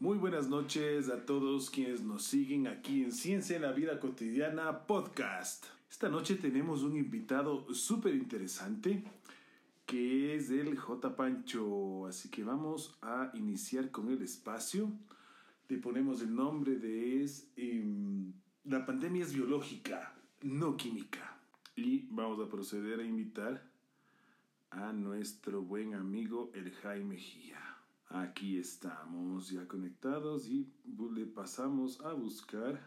Muy buenas noches a todos quienes nos siguen aquí en Ciencia en la Vida Cotidiana Podcast. Esta noche tenemos un invitado súper interesante que es el J. Pancho. Así que vamos a iniciar con el espacio. Le ponemos el nombre de es em, La pandemia es biológica, no química. Y vamos a proceder a invitar a nuestro buen amigo el Jaime Gía. Aquí estamos ya conectados y le pasamos a buscar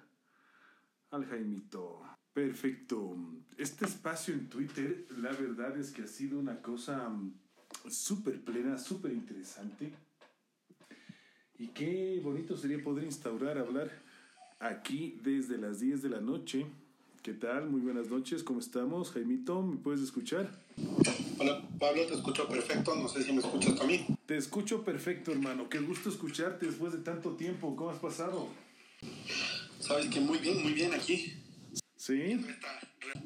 al Jaimito. Perfecto. Este espacio en Twitter, la verdad es que ha sido una cosa mm, súper plena, súper interesante. Y qué bonito sería poder instaurar, hablar aquí desde las 10 de la noche. ¿Qué tal? Muy buenas noches, ¿cómo estamos? Jaimito, ¿me puedes escuchar? Hola, Pablo, te escucho perfecto. No sé si me escuchas a mí. Te escucho perfecto, hermano. Qué gusto escucharte después de tanto tiempo. ¿Cómo has pasado? Sabes que muy bien, muy bien aquí. ¿Sí?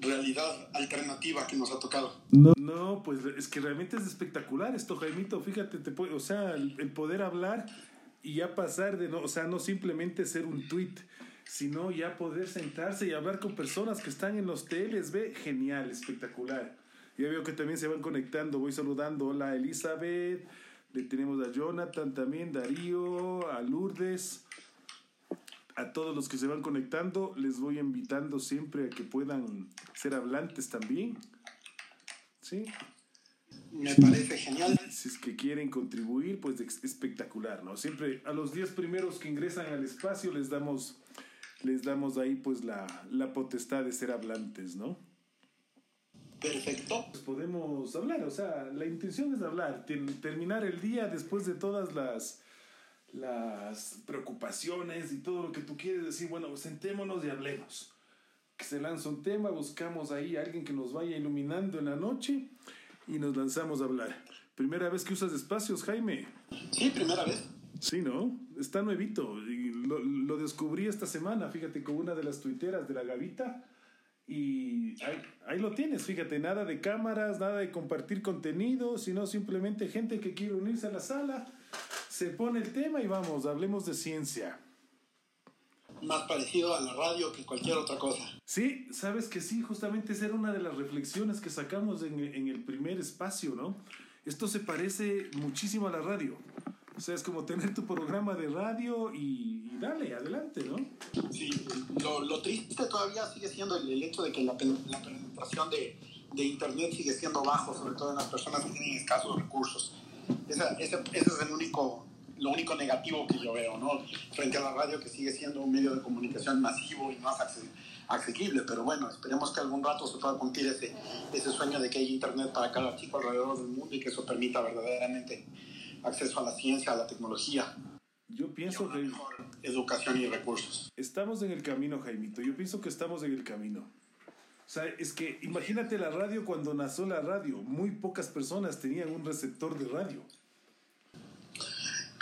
realidad alternativa que nos ha tocado. No, no pues es que realmente es espectacular esto, Jaimito. Fíjate, te puede, o sea, el, el, poder hablar y ya pasar de no, o sea, no simplemente ser un tweet, sino ya poder sentarse y hablar con personas que están en los teles, ve, genial, espectacular. Ya veo que también se van conectando, voy saludando. Hola Elizabeth, le tenemos a Jonathan también, Darío, a Lourdes, a todos los que se van conectando, les voy invitando siempre a que puedan ser hablantes también. ¿Sí? Me parece genial. Si es que quieren contribuir, pues espectacular, ¿no? Siempre a los 10 primeros que ingresan al espacio les damos, les damos ahí pues la, la potestad de ser hablantes, ¿no? Perfecto. Pues podemos hablar, o sea, la intención es hablar, terminar el día después de todas las, las preocupaciones y todo lo que tú quieres decir, bueno, sentémonos y hablemos. Que se lanza un tema, buscamos ahí a alguien que nos vaya iluminando en la noche y nos lanzamos a hablar. ¿Primera vez que usas espacios, Jaime? Sí, primera vez. Sí, ¿no? Está nuevito. Lo, lo descubrí esta semana, fíjate, con una de las tuiteras de la Gavita y ahí, ahí, lo tienes, fíjate, nada de cámaras, nada de compartir contenido, sino simplemente gente que quiere unirse a la sala, se pone el tema y vamos, hablemos de ciencia. Más parecido a la radio que cualquier otra cosa. Sí, sabes que sí, justamente esa era una de las reflexiones que sacamos en, en el primer espacio, ¿no? Esto se parece muchísimo a la radio. O sea, es como tener tu programa de radio y, y dale, adelante, ¿no? Sí, lo, lo, triste todavía sigue siendo el, el hecho de que la, la penetración de, de, Internet sigue siendo bajo, sobre todo en las personas que tienen escasos recursos. Esa, ese, ese es el único, lo único negativo que yo veo, ¿no? Frente a la radio que sigue siendo un medio de comunicación masivo y más asequible, pero bueno, esperemos que algún rato se pueda cumplir ese, ese sueño de que haya Internet para cada chico alrededor del mundo y que eso permita verdaderamente acceso a la ciencia, a la tecnología. Yo pienso que... Mejor educación y recursos. Estamos en el camino, Jaimito. Yo pienso que estamos en el camino. O sea, es que imagínate la radio cuando nació la radio. Muy pocas personas tenían un receptor de radio.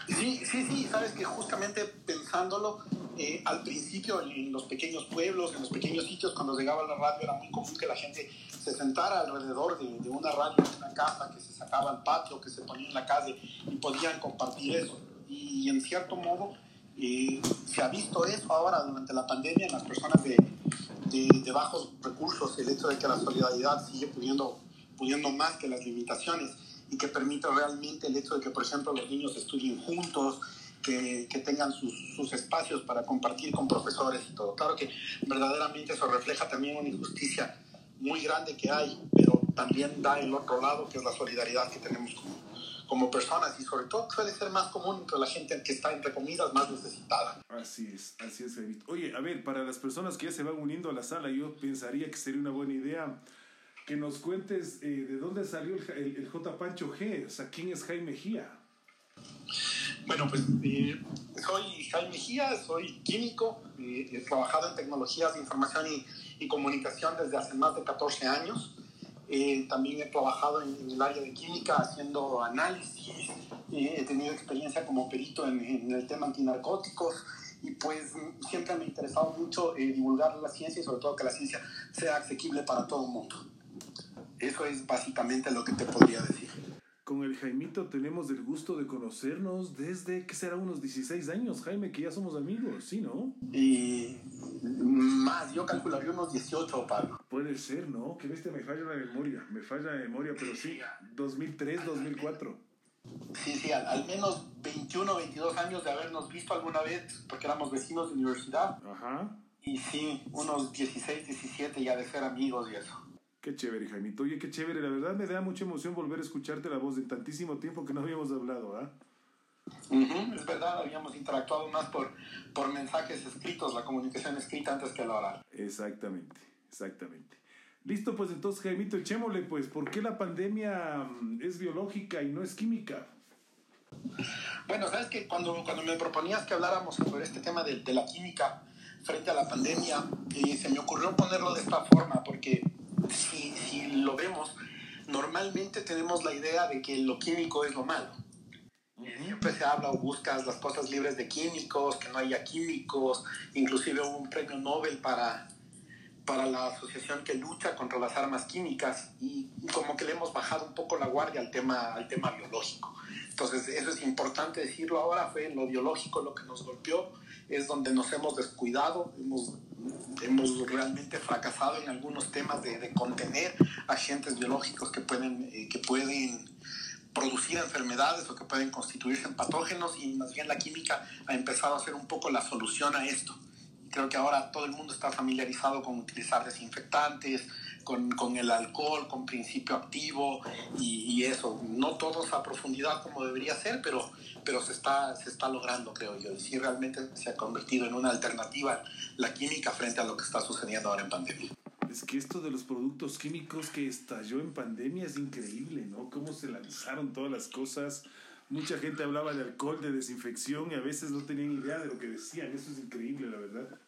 Sí, sí, sí. Sabes que justamente pensándolo, eh, al principio en los pequeños pueblos, en los pequeños sitios, cuando llegaba la radio, era muy común que la gente se sentara alrededor de, una radio en una casa, que se sacaba al patio, que se ponía en la calle y podían compartir eso. Y, en cierto modo eh, se ha visto eso ahora durante la pandemia en las personas de, de, bajos recursos, el hecho de que la solidaridad sigue pudiendo más que las limitaciones y que permite realmente el hecho de que, por ejemplo, los niños estudien juntos, que, que, tengan sus, sus, espacios para compartir con profesores y todo. Claro que verdaderamente eso refleja también una injusticia muy grande que hay, pero también da el otro lado, que es la solidaridad que tenemos como, como personas y sobre todo suele ser más común entre la gente que está, entre comillas, más necesitada. Así es, así es, David. Oye, a ver, para las personas que ya se van uniendo a la sala, yo pensaría que sería una buena idea que nos cuentes eh, de dónde salió el, el, J. Pancho G, o sea, quién es Jaime Gía. Bueno, pues eh, soy Jaime Gía, soy químico, eh, he trabajado en tecnologías de información y, y, comunicación desde hace más de 14 años. También he trabajado en, en, el área de química haciendo análisis, he tenido experiencia como perito en, en, el tema antinarcóticos y pues siempre me ha interesado mucho divulgar la ciencia y sobre todo que la ciencia sea asequible para todo el mundo. Eso es básicamente lo que te podría decir con el Jaimito tenemos el gusto de conocernos desde, ¿qué será? Unos 16 años, Jaime, que ya somos amigos, ¿sí, no? Y más, yo calcularía unos 18, Pablo. Puede ser, ¿no? Que viste, me falla la memoria, me falla la memoria, pero sí, 2003, 2004. Sí, sí, al, al, menos 21, 22 años de habernos visto alguna vez, porque éramos vecinos de universidad. Ajá. Y sí, unos 16, 17 ya de ser amigos y eso. Qué chévere, Jaimito. Oye, qué chévere. La verdad me da mucha emoción volver a escucharte la voz de tantísimo tiempo que no habíamos hablado, ¿ah? Uh -huh, es verdad, habíamos interactuado más por, por mensajes escritos, la comunicación escrita antes que la oral. Exactamente, exactamente. Listo, pues entonces, Jaimito, echémosle, pues, ¿por qué la pandemia es biológica y no es química? Bueno, sabes que cuando, cuando me proponías que habláramos sobre este tema de, de la química frente a la pandemia, eh, se me ocurrió ponerlo de esta forma, porque si, si lo vemos, normalmente tenemos la idea de que lo químico es lo malo. Siempre se habla o buscas las cosas libres de químicos, que no haya químicos, inclusive hubo un premio Nobel para, para la asociación que lucha contra las armas químicas y como que le hemos bajado un poco la guardia al tema, al tema biológico. Entonces eso es importante decirlo ahora, fue lo biológico lo que nos golpeó, es donde nos hemos descuidado, hemos, hemos realmente fracasado en algunos temas de, de contener agentes biológicos que pueden, eh, que pueden producir enfermedades o que pueden constituirse en patógenos y más bien la química ha empezado a ser un poco la solución a esto. Creo que ahora todo el mundo está familiarizado con utilizar desinfectantes, con, con el alcohol, con principio activo y, eso. No todos a profundidad como debería ser, pero, pero se, está, se está logrando, creo yo. Y sí realmente se ha convertido en una alternativa la química frente a lo que está sucediendo ahora en pandemia. Es que esto de los productos químicos que estalló en pandemia es increíble, ¿no? Cómo se lanzaron todas las cosas. Mucha gente hablaba de alcohol, de desinfección y a veces no tenían idea de lo que decían. Eso es increíble, la verdad.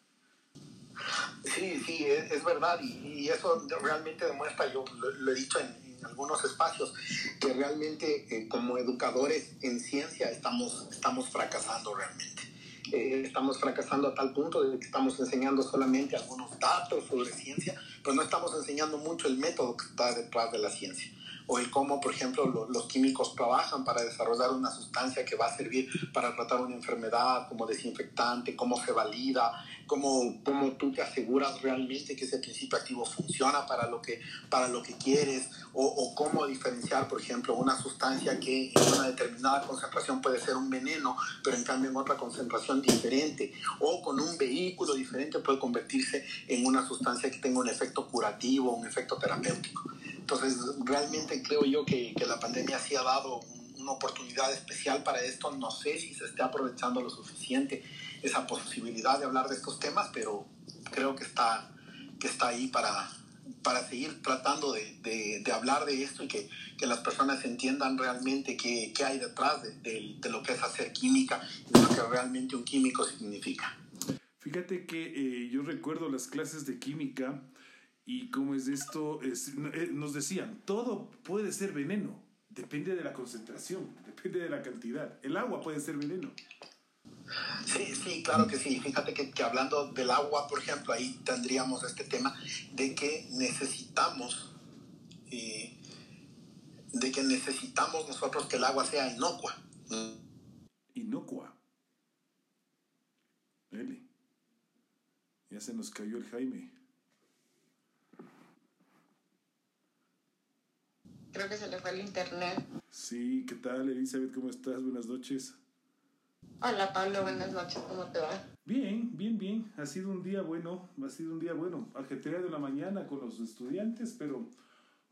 Sí, sí, es, es verdad y, y, eso realmente demuestra, yo lo, lo he dicho en, en, algunos espacios, que realmente eh, como educadores en ciencia estamos, estamos fracasando realmente. Eh, estamos fracasando a tal punto de que estamos enseñando solamente algunos datos sobre ciencia, pero no estamos enseñando mucho el método que está detrás de la ciencia o el cómo, por ejemplo, lo, los químicos trabajan para desarrollar una sustancia que va a servir para tratar una enfermedad como desinfectante, cómo se valida, cómo, cómo tú te aseguras realmente que ese principio activo funciona para lo que, para lo que quieres, o, o cómo diferenciar, por ejemplo, una sustancia que en una determinada concentración puede ser un veneno, pero en cambio en otra concentración diferente, o con un vehículo diferente puede convertirse en una sustancia que tenga un efecto curativo, un efecto terapéutico. Entonces, realmente creo yo que, que, la pandemia sí ha dado una oportunidad especial para esto. No sé si se esté aprovechando lo suficiente esa posibilidad de hablar de estos temas, pero creo que está, que está ahí para, para seguir tratando de, de, de hablar de esto y que, que, las personas entiendan realmente qué, qué hay detrás de, de, lo que es hacer química y lo que realmente un químico significa. Fíjate que eh, yo recuerdo las clases de química y cómo es esto, es, eh, nos decían, todo puede ser veneno, depende de la concentración, depende de la cantidad. El agua puede ser veneno. Sí, sí, claro que sí. Fíjate que, que, hablando del agua, por ejemplo, ahí tendríamos este tema de que necesitamos, eh, de que necesitamos nosotros que el agua sea inocua. Inocua. Eli. Ya se nos cayó el Jaime. Creo que se le fue el internet. Sí, ¿qué tal, Elizabeth? ¿Cómo estás? Buenas noches. Hola, Pablo. Buenas noches. ¿Cómo te va? Bien, bien, bien. Ha sido un día bueno. Ha sido un día bueno. Ajetreado en la mañana con los estudiantes, pero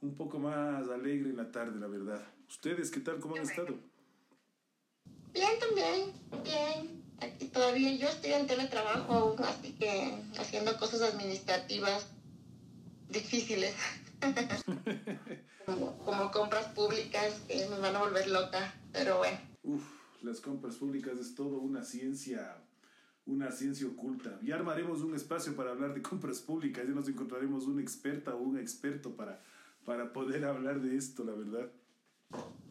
un poco más alegre en la tarde, la verdad. ¿Ustedes qué tal? ¿Cómo han estado? Bien, también. Bien. Aquí todavía yo estoy en teletrabajo aún, así que haciendo cosas administrativas difíciles. como, como, compras públicas que me van a volver loca, pero bueno. Uf, las compras públicas es todo una ciencia, una ciencia oculta. Ya armaremos un espacio para hablar de compras públicas, ya nos encontraremos una experta o un experto para, para poder hablar de esto, la verdad.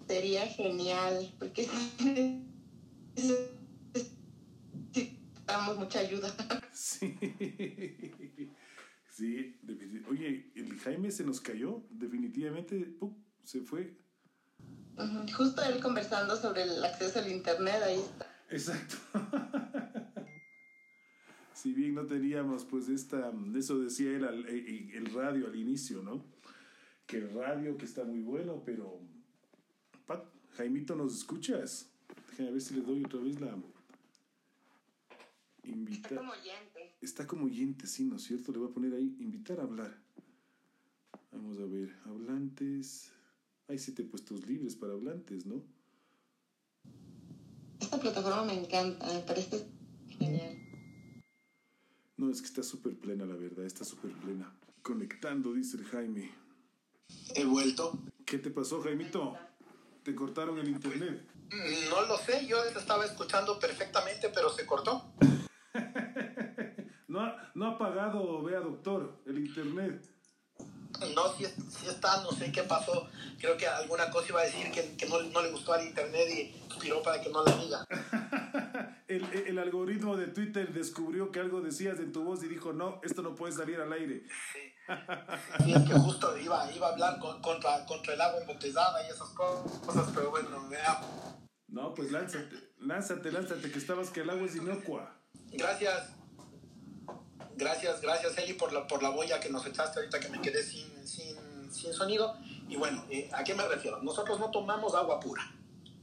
Sería genial, porque necesitamos mucha ayuda. Sí. Sí, oye, el Jaime se nos cayó, definitivamente, ¡pum! se fue. Justo él conversando sobre el acceso al internet, ahí está. Exacto. si bien no teníamos, pues, esta, eso decía él, el, eh, el radio al inicio, ¿no? Que el radio que está muy bueno, pero... Pat, Jaimito, ¿nos escuchas? Déjame ver si le doy otra vez la... Invitar. Está como oyente. Está como oyente, sí, ¿no es cierto? Le voy a poner ahí, invitar a hablar. Vamos a ver, hablantes. Hay siete puestos libres para hablantes, ¿no? Esta plataforma me encanta, me parece genial. No, es que está súper plena, la verdad, está súper plena. Conectando, dice el Jaime. He vuelto. ¿Qué te pasó, Jaimito? ¿Te cortaron el internet? Mm, no lo sé, yo estaba escuchando perfectamente, pero se cortó. no, ha, no ha pagado, vea doctor, el internet. No, si, si, está, no sé qué pasó. Creo que alguna cosa iba a decir que, que no, no, le gustó al internet y tiró para que no la diga. el, el, algoritmo de Twitter descubrió que algo decías en tu voz y dijo, no, esto no puede salir al aire. Sí, sí es que justo iba, iba a hablar con, contra, contra el agua embotellada y esas cosas, pero bueno, veamos. No, pues lánzate, lánzate, lánzate, que estabas que el agua es inocua. Gracias. Gracias, gracias Eli por la, por la boya que nos echaste ahorita que me quedé sin, sin, sin sonido. Y bueno, eh, ¿a qué me refiero? Nosotros no tomamos agua pura.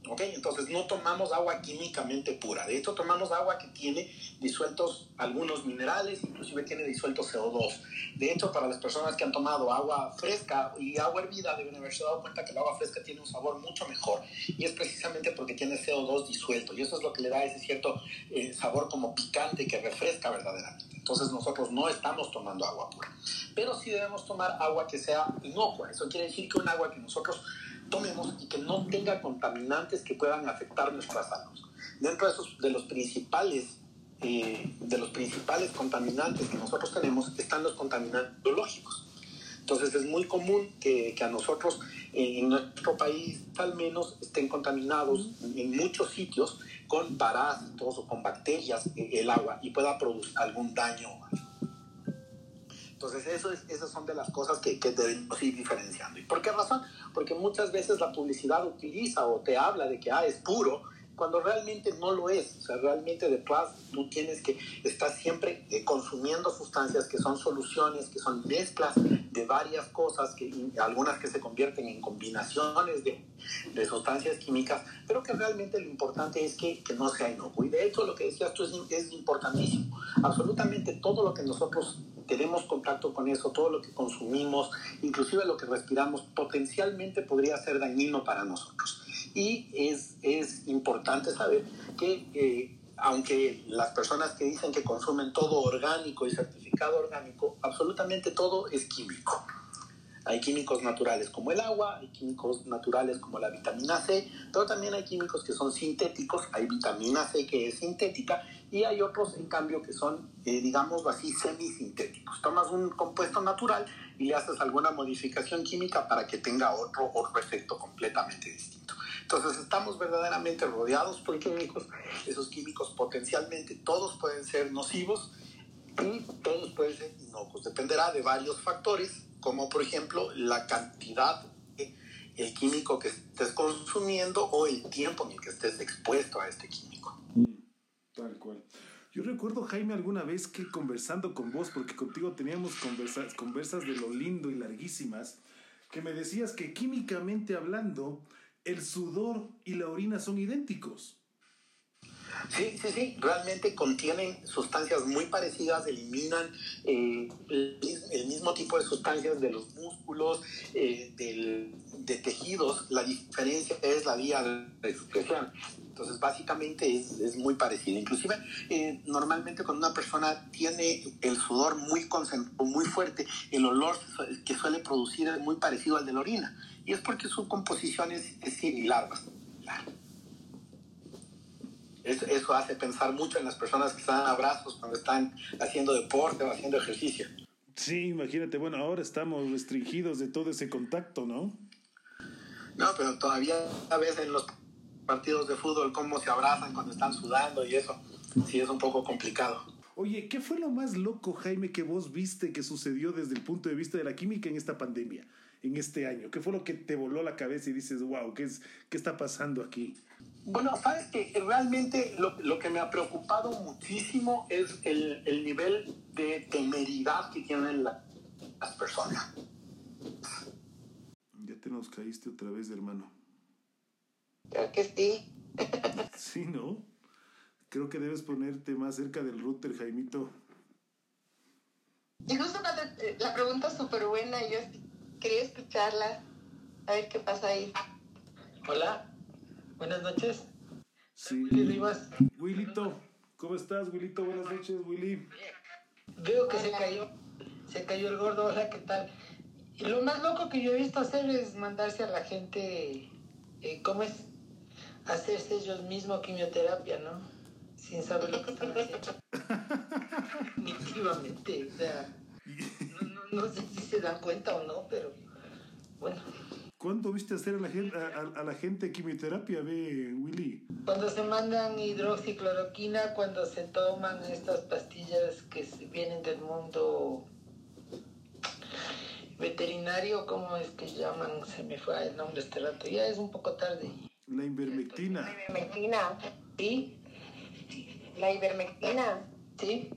¿Ok? Entonces no tomamos agua químicamente pura. De hecho, tomamos agua que tiene disueltos algunos minerales, inclusive tiene disuelto CO2. De hecho, para las personas que han tomado agua fresca y agua hervida, deben haberse dado cuenta que el agua fresca tiene un sabor mucho mejor. Y es precisamente porque tiene CO2 disuelto. Y eso es lo que le da ese cierto eh, sabor como picante que refresca verdaderamente. Entonces nosotros no estamos tomando agua pura. Pero sí debemos tomar agua que sea inocua. Eso quiere decir que un agua que nosotros tomemos y que no tenga contaminantes que puedan afectar nuestra salud. Dentro de, esos, de los principales eh, de los principales contaminantes que nosotros tenemos están los contaminantes biológicos. Entonces es muy común que, a nosotros eh, en nuestro país al menos estén contaminados en muchos sitios con parásitos o con bacterias eh, el agua y pueda producir algún daño. Entonces eso es, esas son de las cosas que, que debemos ir diferenciando. ¿Y por qué razón? porque muchas veces la publicidad utiliza o te habla de que ah, es puro, cuando realmente no lo es. O sea, realmente detrás tú tienes que estar siempre eh, consumiendo sustancias que son soluciones, que son mezclas de varias cosas, que, algunas que se convierten en combinaciones de, de sustancias químicas, pero que realmente lo importante es que, que, no sea inocuo. Y de hecho lo que decías tú es, es importantísimo. Absolutamente todo lo que nosotros tenemos contacto con eso, todo lo que consumimos, inclusive lo que respiramos, potencialmente podría ser dañino para nosotros. Y es, es importante saber que eh, aunque las personas que dicen que consumen todo orgánico y certificado orgánico, absolutamente todo es químico. Hay químicos naturales como el agua, hay químicos naturales como la vitamina C, pero también hay químicos que son sintéticos, hay vitamina C que es sintética y hay otros en cambio que son, eh, digamos así, semisintéticos. Tomas un compuesto natural y le haces alguna modificación química para que tenga otro, otro efecto completamente distinto. Entonces estamos verdaderamente rodeados por químicos, esos químicos potencialmente todos pueden ser nocivos y todos pueden ser inocuos, dependerá de varios factores como por ejemplo la cantidad el químico que estés consumiendo o el tiempo en el que estés expuesto a este químico. Mm, tal cual. Yo recuerdo, Jaime, alguna vez que conversando con vos, porque contigo teníamos conversas, conversas de lo lindo y larguísimas, que me decías que químicamente hablando, el sudor y la orina son idénticos. Sí, sí, sí, realmente contienen sustancias muy parecidas, eliminan eh, el, mismo tipo de sustancias de los músculos, eh, de tejidos, la diferencia es la vía de expresión. Entonces, básicamente es, muy parecido. Inclusive, eh, normalmente cuando una persona tiene el sudor muy muy fuerte, el olor que suele producir es muy parecido al de la orina. Y es porque su composición es, es similar. Eso, eso, hace pensar mucho en las personas que están a brazos cuando están haciendo deporte o haciendo ejercicio. Sí, imagínate, bueno, ahora estamos restringidos de todo ese contacto, ¿no? No, pero todavía a veces en los partidos de fútbol cómo se abrazan cuando están sudando y eso, sí es un poco complicado. Oye, ¿qué fue lo más loco, Jaime, que vos viste que sucedió desde el punto de vista de la química en esta pandemia? En este año? ¿Qué fue lo que te voló la cabeza y dices, wow, ¿qué, es, qué está pasando aquí? Bueno, sabes que realmente lo, lo, que me ha preocupado muchísimo es el, el nivel de temeridad que tienen la, las personas. Ya te nos caíste otra vez, hermano. Creo que sí. sí, ¿no? Creo que debes ponerte más cerca del router, Jaimito. Y justo eh, la pregunta es súper buena, yo quería escucharla, a ver qué pasa ahí. Hola, buenas noches. Sí. Willito, ¿cómo estás, Willito? Buenas noches, Willy. Veo que se cayó, se cayó el gordo, hola, ¿qué tal? Y lo más loco que yo he visto hacer es mandarse a la gente, eh, ¿cómo es? Hacerse ellos mismos quimioterapia, ¿no? Sin saber lo que están haciendo. Definitivamente, o sea, no, sé si se dan cuenta o no, pero bueno. ¿Cuándo viste hacer a la gente, a, a la gente quimioterapia, ve, Willy? Cuando se mandan hidroxicloroquina, cuando se toman estas pastillas que vienen del mundo veterinario, ¿cómo es que llaman? Se me fue el nombre este rato. Ya es un poco tarde. La ivermectina. La ivermectina. Sí. La ivermectina. Sí.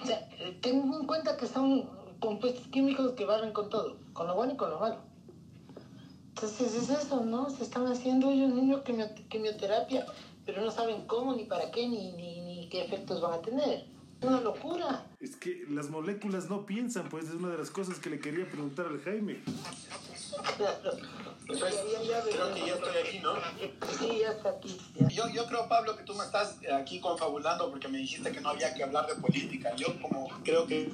O sea, tengo en cuenta que son compuestos químicos que barren con todo, con lo bueno y con lo malo. Entonces es eso, ¿no? Se están haciendo ellos niños quimioterapia, pero no saben cómo, ni para qué, ni, ni, ni qué efectos van a tener. Una locura. Es que las moléculas no piensan, pues es una de las cosas que le quería preguntar al Jaime. Creo que ya estoy aquí, ¿no? Sí, ya está aquí. Yo, yo creo, Pablo, que tú me estás aquí confabulando porque me dijiste que no había que hablar de política. Yo como creo que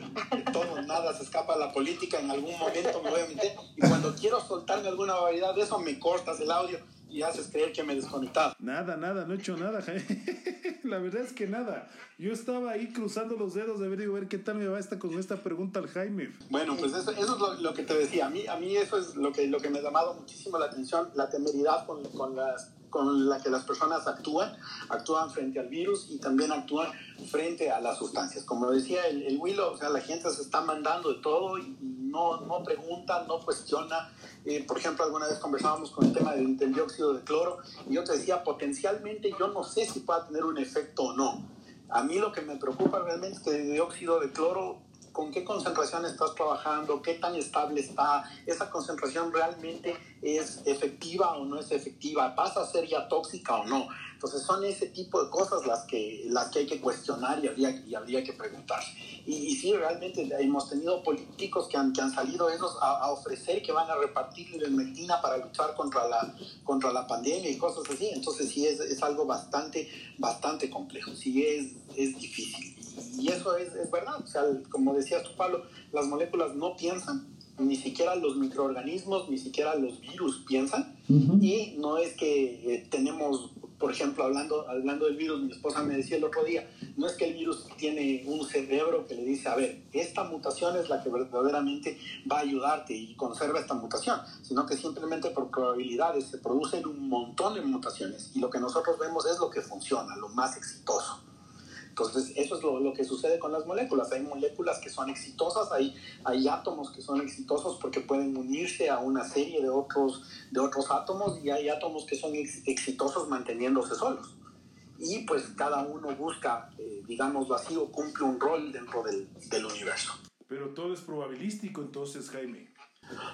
todo, nada se escapa a la política, en algún momento me voy a meter y cuando quiero soltarme alguna variedad de eso me cortas el audio y haces creer que me desconectado. Nada, nada, no he hecho nada, La verdad es que nada. Yo estaba ahí cruzando los dedos de ver, digo, ver qué tal me va esta con esta pregunta al Jaime. Bueno, pues eso, eso es lo, lo, que te decía. A mí, a mí eso es lo que, lo que me ha llamado muchísimo la atención, la temeridad con, con las con la que las personas actúan, actúan frente al virus y también actúan frente a las sustancias. Como decía el, el Willow, o sea, la gente se está mandando de todo y no, no pregunta, no cuestiona. Eh, por ejemplo, alguna vez conversábamos con el tema del, del, dióxido de cloro y yo te decía, potencialmente yo no sé si pueda tener un efecto o no. A mí lo que me preocupa realmente es que el dióxido de cloro con qué concentración estás trabajando, qué tan estable está, esa concentración realmente es efectiva o no es efectiva, pasa a ser ya tóxica o no. Entonces son ese tipo de cosas las que, las que hay que cuestionar y habría, y habría que preguntar. Y, y, sí, realmente hemos tenido políticos que han, que han salido esos a, a ofrecer que van a repartir ivermectina para luchar contra la, contra la pandemia y cosas así. Entonces sí es, es algo bastante, bastante complejo, sí es, es difícil. Y eso es, es verdad, o sea, como decías tú, Pablo, las moléculas no piensan, ni siquiera los microorganismos, ni siquiera los virus piensan, uh -huh. y no es que eh, tenemos, por ejemplo, hablando, hablando del virus, mi esposa me decía el otro día, no es que el virus tiene un cerebro que le dice, a ver, esta mutación es la que verdaderamente va a ayudarte y conserva esta mutación, sino que simplemente por probabilidades se producen un montón de mutaciones, y lo que nosotros vemos es lo que funciona, lo más exitoso. Entonces, eso es lo, lo, que sucede con las moléculas. Hay moléculas que son exitosas, hay, hay átomos que son exitosos porque pueden unirse a una serie de otros, de otros átomos y hay átomos que son ex, exitosos manteniéndose solos. Y pues cada uno busca, eh, digámoslo así, o cumple un rol dentro del, del universo. Pero todo es probabilístico entonces, Jaime.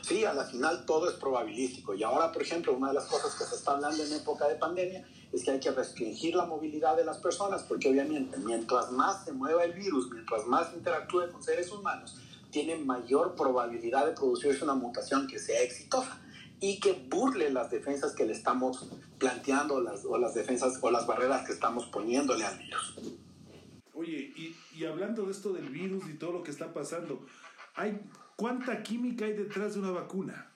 Sí, a la final todo es probabilístico. Y ahora, por ejemplo, una de las cosas que se está hablando en época de pandemia es que hay que restringir la movilidad de las personas, porque obviamente mientras más se mueva el virus, mientras más interactúe con seres humanos, tiene mayor probabilidad de producirse una mutación que sea exitosa y que burle las defensas que le estamos planteando las, o las defensas o las barreras que estamos poniéndole al virus. Oye, y, y hablando de esto del virus y todo lo que está pasando, ¿hay, ¿cuánta química hay detrás de una vacuna?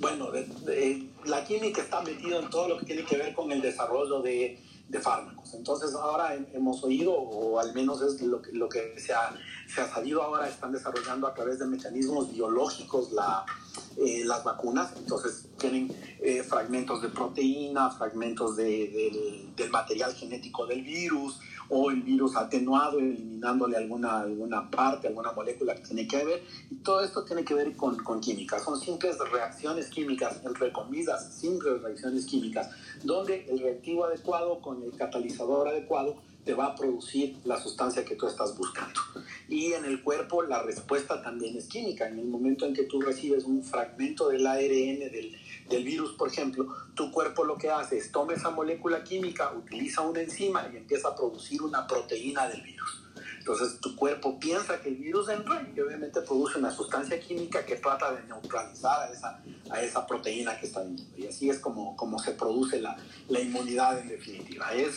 bueno, la química está metida en todo lo que tiene que ver con el desarrollo de, fármacos. Entonces ahora hemos oído, o al menos es lo que, se, ha, se sabido ahora, están desarrollando a través de mecanismos biológicos eh, las vacunas, entonces tienen eh, fragmentos de proteína, fragmentos de, del material genético del virus, o el virus atenuado, eliminándole alguna, alguna parte, alguna molécula que tiene que ver. Y todo esto tiene que ver con, con química. Son simples reacciones químicas, entre comillas, simples reacciones químicas, donde el reactivo adecuado con el catalizador adecuado te va a producir la sustancia que tú estás buscando. Y en el cuerpo la respuesta también es química. En el momento en que tú recibes un fragmento del ARN del, del virus, por ejemplo, tu cuerpo lo que hace es toma esa molécula química, utiliza una enzima y empieza a producir una proteína del virus. Entonces tu cuerpo piensa que el virus entra y obviamente produce una sustancia química que trata de neutralizar a esa, a esa proteína que está dentro. Y así es como, como se produce la, la inmunidad en definitiva. Es,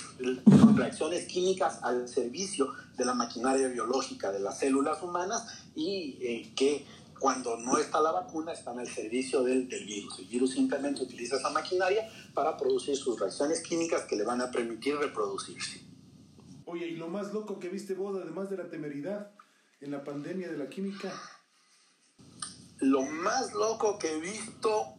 son reacciones químicas al servicio de la maquinaria biológica de las células humanas y eh, que cuando no está la vacuna, están al servicio del, del, virus. El virus simplemente utiliza esa maquinaria para producir sus reacciones químicas que le van a permitir reproducirse. Oye, ¿y lo más loco que viste vos, además de la temeridad, en la pandemia de la química? Lo más loco que he visto,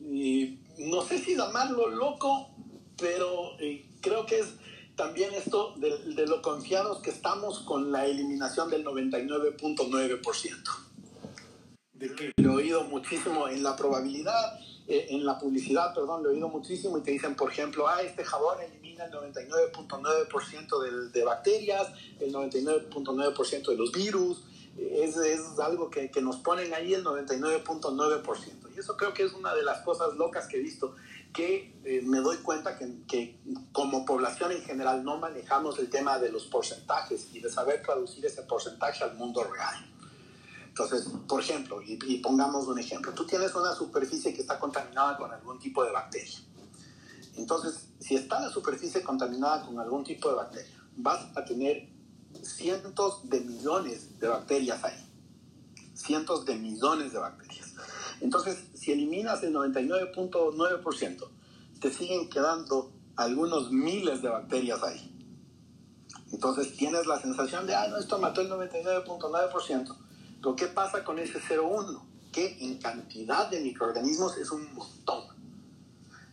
y no sé si llamarlo loco, pero eh, creo que es también esto de, de, lo confiados que estamos con la eliminación del 99.9%. ¿De qué? Lo he oído muchísimo en la probabilidad, eh, en la publicidad, perdón, lo he oído muchísimo y te dicen, por ejemplo, ah, este jabón elimina el 99.9% de, de bacterias, el 99.9% de los virus. Es, es algo que, que, nos ponen ahí el 99.9%. Y eso creo que es una de las cosas locas que he visto que eh, me doy cuenta que, como población en general no manejamos el tema de los porcentajes y de saber traducir ese porcentaje al mundo real. Entonces, por ejemplo, y, pongamos un ejemplo, tú tienes una superficie que está contaminada con algún tipo de bacteria. Entonces, si está la superficie contaminada con algún tipo de bacteria, vas a tener cientos de millones de bacterias ahí. Cientos de millones de bacterias. Entonces, si eliminas el 99.9%, te siguen quedando algunos miles de bacterias ahí. Entonces tienes la sensación de, ah, no, esto mató el 99.9%. Pero ¿qué pasa con ese 0.1? Que en cantidad de microorganismos es un montón.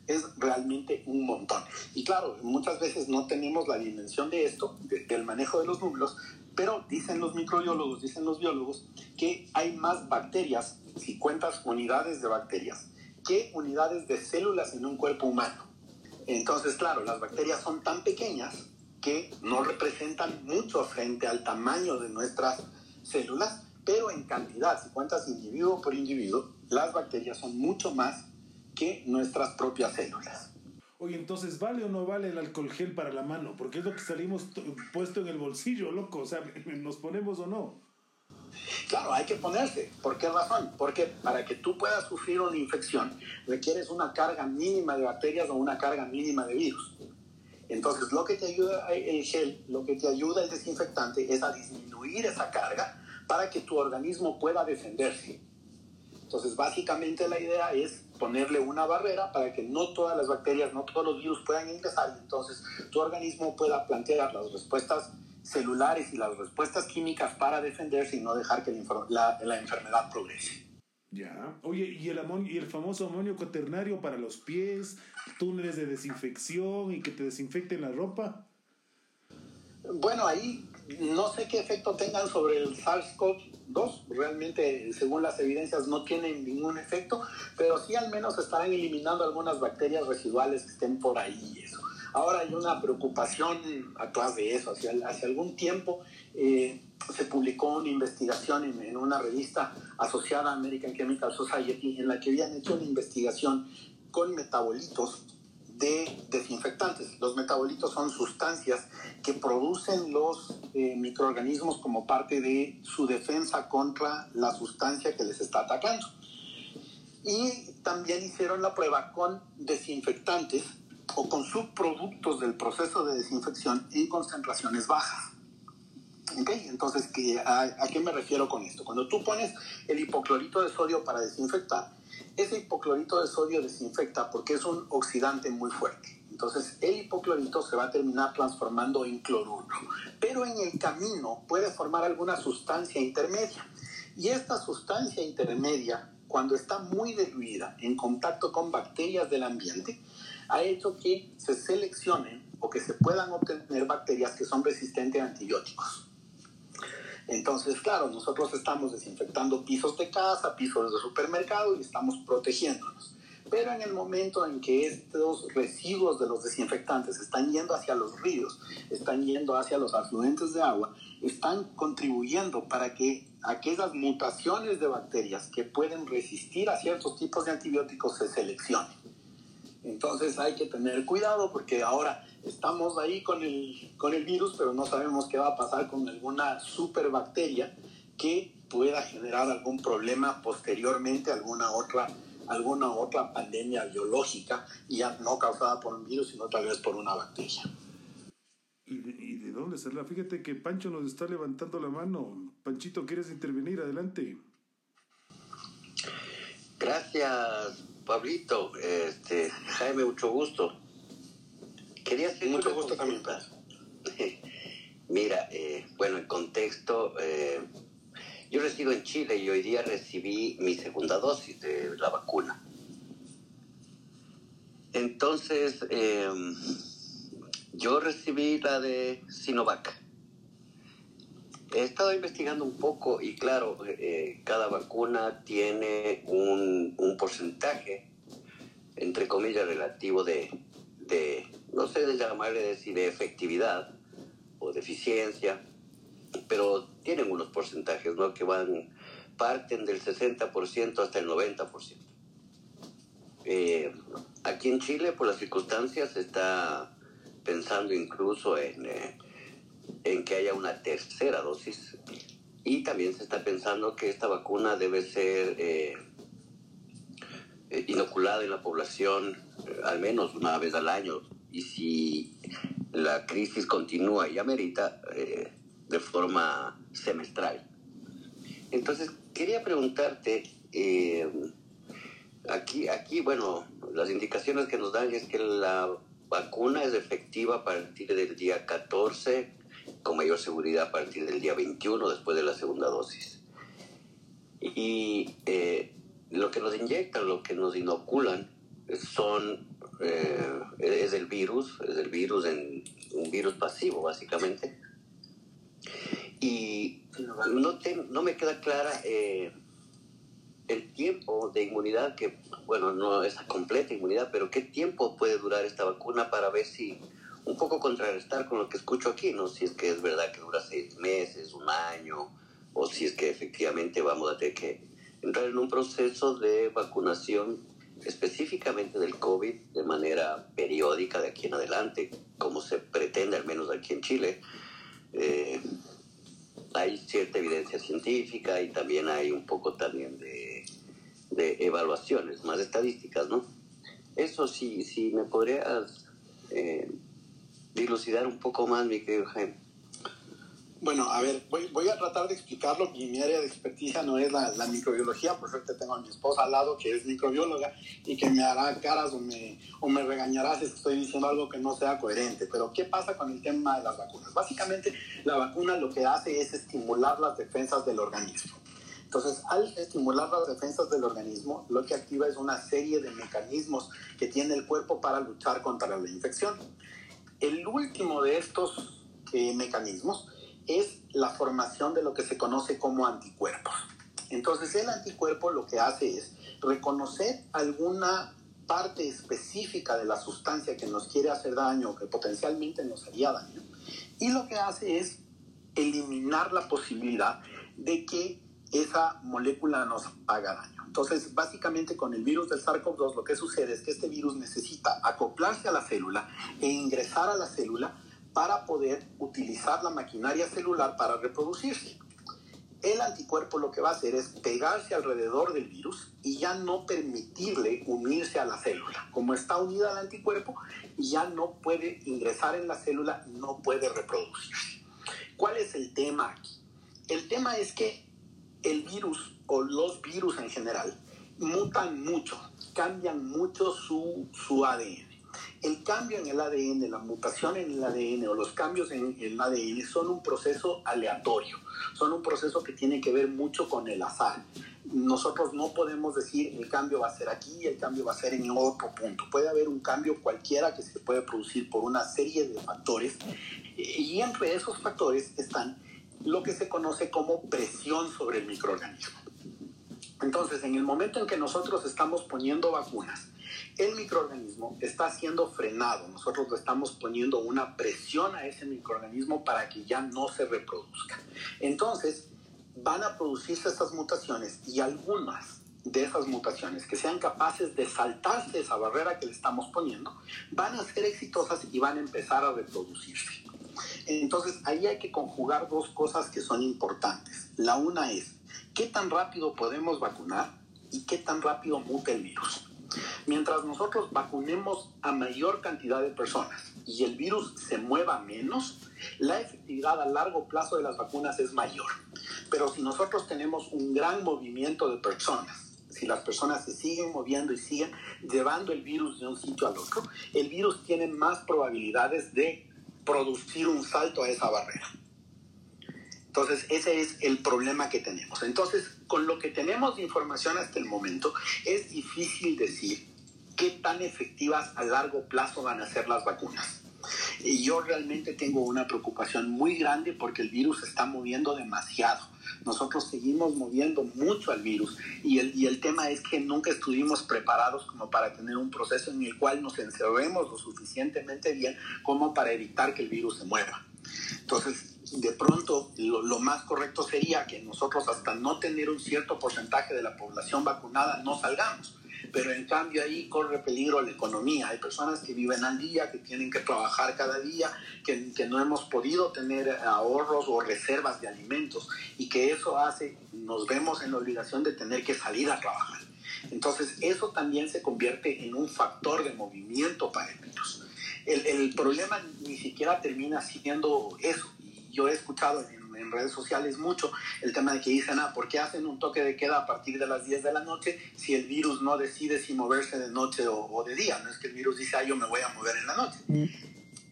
Es realmente un montón. Y claro, muchas veces no tenemos la dimensión de esto, de, del manejo de los números, pero dicen los microbiólogos, dicen los biólogos, que hay más bacterias si cuentas unidades de bacterias que unidades de células en un cuerpo humano. Entonces, claro, las bacterias son tan pequeñas que no representan mucho frente al tamaño de nuestras células, pero en cantidad, si cuentas individuo por individuo, las bacterias son mucho más que nuestras propias células. Oye, entonces, ¿vale o no vale el alcohol gel para la mano? Porque es lo que salimos puesto en el bolsillo, loco. O sea, ¿nos ponemos o no? Claro, hay que ponerse. ¿Por qué razón? Porque para que tú puedas sufrir una infección requieres una carga mínima de bacterias o una carga mínima de virus. Entonces, lo que te ayuda el gel, lo que te ayuda el desinfectante es a disminuir esa carga para que tu organismo pueda defenderse. Entonces, básicamente la idea es ponerle una barrera para que no todas las bacterias, no todos los virus puedan ingresar y entonces tu organismo pueda plantear las respuestas celulares y las respuestas químicas para defenderse y no dejar que la, la enfermedad progrese. Ya. Oye, ¿y el, amonio, ¿y el famoso amonio cuaternario para los pies, túneles de desinfección y que te desinfecten la ropa? Bueno, ahí no sé qué efecto tengan sobre el SARS-CoV-2. Realmente, según las evidencias, no tienen ningún efecto, pero sí al menos estarán eliminando algunas bacterias residuales que estén por ahí. Eso. Ahora hay una preocupación atrás de eso. Hace, algún tiempo eh, se publicó una investigación en, en, una revista asociada a American Chemical Society en la que habían hecho una investigación con metabolitos de desinfectantes. Los metabolitos son sustancias que producen los eh, microorganismos como parte de su defensa contra la sustancia que les está atacando. Y también hicieron la prueba con desinfectantes o con subproductos del proceso de desinfección en concentraciones bajas. ¿Okay? Entonces, ¿qué, a, ¿a qué me refiero con esto? Cuando tú pones el hipoclorito de sodio para desinfectar, ese hipoclorito de sodio desinfecta porque es un oxidante muy fuerte. Entonces, el hipoclorito se va a terminar transformando en cloruro. Pero en el camino puede formar alguna sustancia intermedia. Y esta sustancia intermedia cuando está muy diluida en contacto con bacterias del ambiente, ha hecho que se seleccionen o que se puedan obtener bacterias que son resistentes a antibióticos. Entonces, claro, nosotros estamos desinfectando pisos de casa, pisos de supermercado y estamos protegiéndonos. Pero en el momento en que estos residuos de los desinfectantes están yendo hacia los ríos, están yendo hacia los afluentes de agua, están contribuyendo para que aquellas mutaciones de bacterias que pueden resistir a ciertos tipos de antibióticos se seleccionen. Entonces hay que tener cuidado porque ahora estamos ahí con el, con el virus, pero no sabemos qué va a pasar con alguna superbacteria que pueda generar algún problema posteriormente, alguna otra, alguna otra pandemia biológica, ya no causada por un virus, sino tal vez por una bacteria. ¿Y de, y de dónde saldrá? Fíjate que Pancho nos está levantando la mano. Panchito, ¿quieres intervenir? Adelante. Gracias, Pablito. Este, Jaime, mucho gusto. Quería hacer Mucho gusto también. Mira, eh, bueno, el contexto, eh, yo resido en Chile y hoy día recibí mi segunda dosis de la vacuna. Entonces, eh, yo recibí la de Sinovac. He estado investigando un poco y claro, eh, cada vacuna tiene un, porcentaje, entre comillas, relativo de, de, no sé de llamarle decir de efectividad o de eficiencia, pero tienen unos porcentajes, ¿no? Que van, parten del 60% hasta el 90%. Eh, aquí en Chile, por las circunstancias, se está pensando incluso en... Eh, en que haya una tercera dosis y también se está pensando que esta vacuna debe ser eh, inoculada en la población eh, al menos una vez al año y si la crisis continúa y amerita eh, de forma semestral. Entonces quería preguntarte, eh, aquí, aquí, bueno, las indicaciones que nos dan es que la vacuna es efectiva a partir del día 14 con mayor seguridad a partir del día 21 después de la segunda dosis. Y eh, lo que nos inyectan, lo que nos inoculan, son, eh, es el virus, es el virus, en, un virus pasivo básicamente. Y no, te, no me queda clara eh, el tiempo de inmunidad, que bueno, no es completa inmunidad, pero qué tiempo puede durar esta vacuna para ver si un poco contrarrestar con lo que escucho aquí, ¿no? Si es que es verdad que dura seis meses, un año, o si es que efectivamente vamos a tener que entrar en un proceso de vacunación específicamente del COVID de manera periódica de aquí en adelante, como se pretende al menos aquí en Chile. Eh, hay cierta evidencia científica y también hay un poco también de, de evaluaciones, más estadísticas, ¿no? Eso sí, sí me podrías eh, dilucidar un poco más, mi querido Jaime. Bueno, a ver, voy, a tratar de explicarlo. Mi área de experticia no es la, la, microbiología, por suerte tengo a mi esposa al lado que es microbióloga y que me hará caras o me, o me regañará si estoy diciendo algo que no sea coherente. Pero, ¿qué pasa con el tema de las vacunas? Básicamente, la vacuna lo que hace es estimular las defensas del organismo. Entonces, al estimular las defensas del organismo, lo que activa es una serie de mecanismos que tiene el cuerpo para luchar contra la infección. El último de estos eh, mecanismos es la formación de lo que se conoce como anticuerpos. Entonces el anticuerpo lo que hace es reconocer alguna parte específica de la sustancia que nos quiere hacer daño que potencialmente nos haría daño y lo que hace es eliminar la posibilidad de que esa molécula nos haga daño. Entonces, básicamente con el virus del SARS-CoV-2 lo que sucede es que este virus necesita acoplarse a la célula e ingresar a la célula para poder utilizar la maquinaria celular para reproducirse. El anticuerpo lo que va a hacer es pegarse alrededor del virus y ya no permitirle unirse a la célula. Como está unida al anticuerpo, ya no puede ingresar en la célula, no puede reproducirse. ¿Cuál es el tema aquí? El tema es que el virus o los virus en general mutan mucho, cambian mucho su, su ADN. El cambio en el ADN, la mutación en el ADN o los cambios en el ADN son un proceso aleatorio, son un proceso que tiene que ver mucho con el azar. Nosotros no podemos decir el cambio va a ser aquí, el cambio va a ser en otro punto. Puede haber un cambio cualquiera que se puede producir por una serie de factores y entre esos factores están lo que se conoce como presión sobre el microorganismo. Entonces, en el momento en que nosotros estamos poniendo vacunas, el microorganismo está siendo frenado. Nosotros le estamos poniendo una presión a ese microorganismo para que ya no se reproduzca. Entonces, van a producirse estas mutaciones y algunas de esas mutaciones que sean capaces de saltarse esa barrera que le estamos poniendo, van a ser exitosas y van a empezar a reproducirse. Entonces, ahí hay que conjugar dos cosas que son importantes. La una es, ¿qué tan rápido podemos vacunar y qué tan rápido muta el virus? Mientras nosotros vacunemos a mayor cantidad de personas y el virus se mueva menos, la efectividad a largo plazo de las vacunas es mayor. Pero si nosotros tenemos un gran movimiento de personas, si las personas se siguen moviendo y siguen llevando el virus de un sitio al otro, el virus tiene más probabilidades de producir un salto a esa barrera. Entonces, ese es el problema que tenemos. Entonces, con lo que tenemos de información hasta el momento, es difícil decir qué tan efectivas a largo plazo van a ser las vacunas. Y yo realmente tengo una preocupación muy grande porque el virus está moviendo demasiado. Nosotros seguimos moviendo mucho al virus y el, y el tema es que nunca estuvimos preparados como para tener un proceso en el cual nos encerremos lo suficientemente bien como para evitar que el virus se mueva. Entonces, de pronto lo, lo, más correcto sería que nosotros hasta no tener un cierto porcentaje de la población vacunada no salgamos. Pero en cambio ahí corre peligro la economía. Hay personas que viven al día, que tienen que trabajar cada día, que, que no hemos podido tener ahorros o reservas de alimentos y que eso hace, nos vemos en la obligación de tener que salir a trabajar. Entonces eso también se convierte en un factor de movimiento para el virus. El, el problema ni siquiera termina siendo eso yo he escuchado en, en, redes sociales mucho el tema de que dicen, ah, ¿por qué hacen un toque de queda a partir de las 10 de la noche si el virus no decide si moverse de noche o, o de día? No es que el virus dice, ah, yo me voy a mover en la noche. Mm.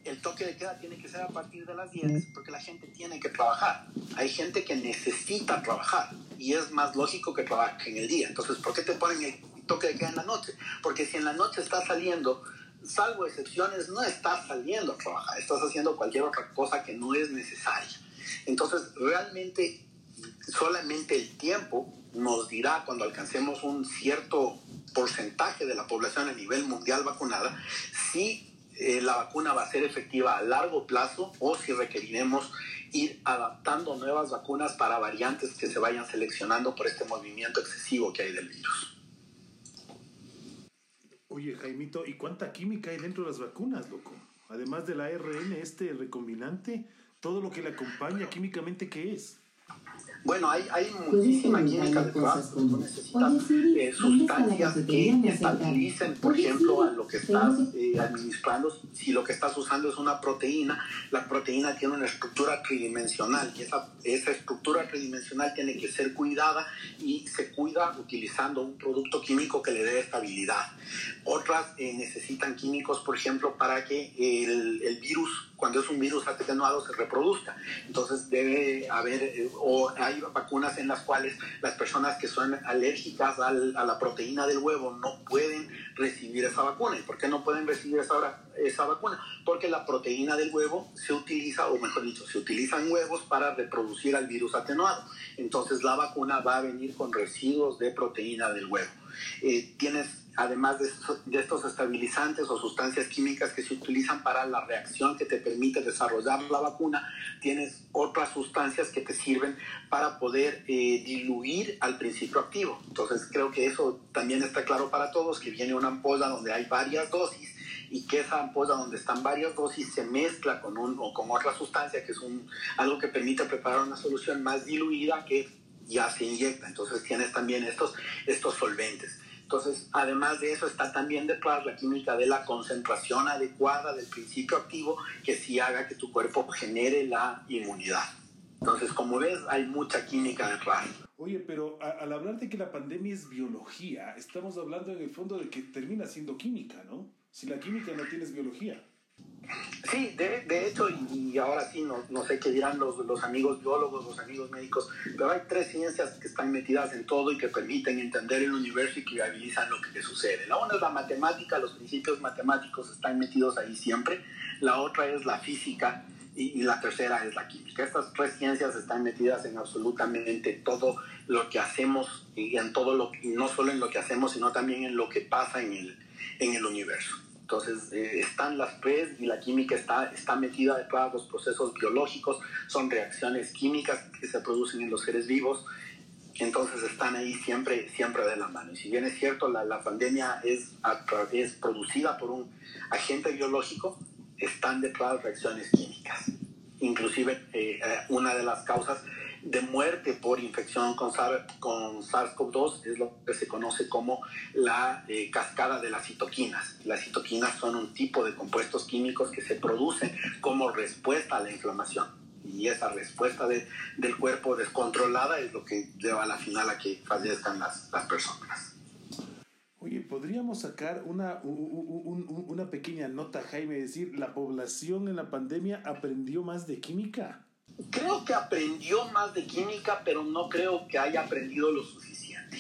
El toque de queda tiene que ser a partir de las 10 porque la gente tiene que trabajar. Hay gente que necesita trabajar y es más lógico que trabaje en el día. Entonces, ¿por qué te ponen el toque de queda en la noche? Porque si en la noche está saliendo salvo excepciones, no estás saliendo a trabajar, estás haciendo cualquier otra cosa que no es necesaria. Entonces, realmente, solamente el tiempo nos dirá cuando alcancemos un cierto porcentaje de la población a nivel mundial vacunada si eh, la vacuna va a ser efectiva a largo plazo o si requeriremos ir adaptando nuevas vacunas para variantes que se vayan seleccionando por este movimiento excesivo que hay del virus. Oye, Jaimito, ¿y cuánta química hay dentro de las vacunas, loco? Además del ARN, este recombinante, todo lo que le acompaña químicamente, ¿qué es? Bueno, hay, hay muchísima química detrás. Tú necesitas eh, sustancias que estabilicen, por ejemplo, a lo que estás eh, administrando. Si lo que estás usando es una proteína, la proteína tiene una estructura tridimensional y esa, esa estructura tridimensional tiene que ser cuidada y se cuida utilizando un producto químico que le dé estabilidad. Otras eh, necesitan químicos, por ejemplo, para que el, el virus cuando es un virus atenuado se reproduzca. Entonces debe haber, eh, o hay vacunas en las cuales las personas que son alérgicas al, a la proteína del huevo no pueden recibir esa vacuna. ¿Y por qué no pueden recibir esa, vacuna? Porque la proteína del huevo se utiliza, o mejor dicho, se utilizan huevos para reproducir al virus atenuado. Entonces la vacuna va a venir con residuos de proteína del huevo. Eh, tienes además de, de, estos estabilizantes o sustancias químicas que se utilizan para la reacción que te permite desarrollar la vacuna, tienes otras sustancias que te sirven para poder eh, diluir al principio activo. Entonces creo que eso también está claro para todos, que viene una ampolla donde hay varias dosis y que esa ampolla donde están varias dosis se mezcla con, un, o con otra sustancia que es un, algo que permite preparar una solución más diluida que ya se inyecta. Entonces tienes también estos, estos solventes. Entonces, además de eso, está también detrás la química de la concentración adecuada del principio activo que sí haga que tu cuerpo genere la inmunidad. Entonces, como ves, hay mucha química detrás. Oye, pero al hablar de que la pandemia es biología, estamos hablando en el fondo de que termina siendo química, ¿no? Si la química no tienes biología. Sí, de, de hecho, y, ahora sí, no, no, sé qué dirán los, los amigos biólogos, los amigos médicos, pero hay tres ciencias que están metidas en todo y que permiten entender el universo y que viabilizan lo que sucede. La una es la matemática, los principios matemáticos están metidos ahí siempre. La otra es la física y, la tercera es la química. Estas tres ciencias están metidas en absolutamente todo lo que hacemos y en todo lo y no solo en lo que hacemos, sino también en lo que pasa en el, en el universo. Entonces, eh, están las tres y la química está, está metida de los procesos biológicos, son reacciones químicas que se producen en los seres vivos, entonces están ahí siempre, siempre de la mano. Y si bien es cierto, la, la pandemia es, es producida por un agente biológico, están detrás reacciones químicas. Inclusive, eh, eh, una de las causas de muerte por infección con, con SARS-CoV-2 es lo que se conoce como la eh, cascada de las citoquinas. Las citoquinas son un tipo de compuestos químicos que se producen como respuesta a la inflamación. Y esa respuesta de, del cuerpo descontrolada es lo que lleva a la final a que fallezcan las, las personas. Oye, podríamos sacar una, una pequeña nota, Jaime, decir, la población en la pandemia aprendió más de química creo que aprendió más de química, pero no creo que haya aprendido lo suficiente.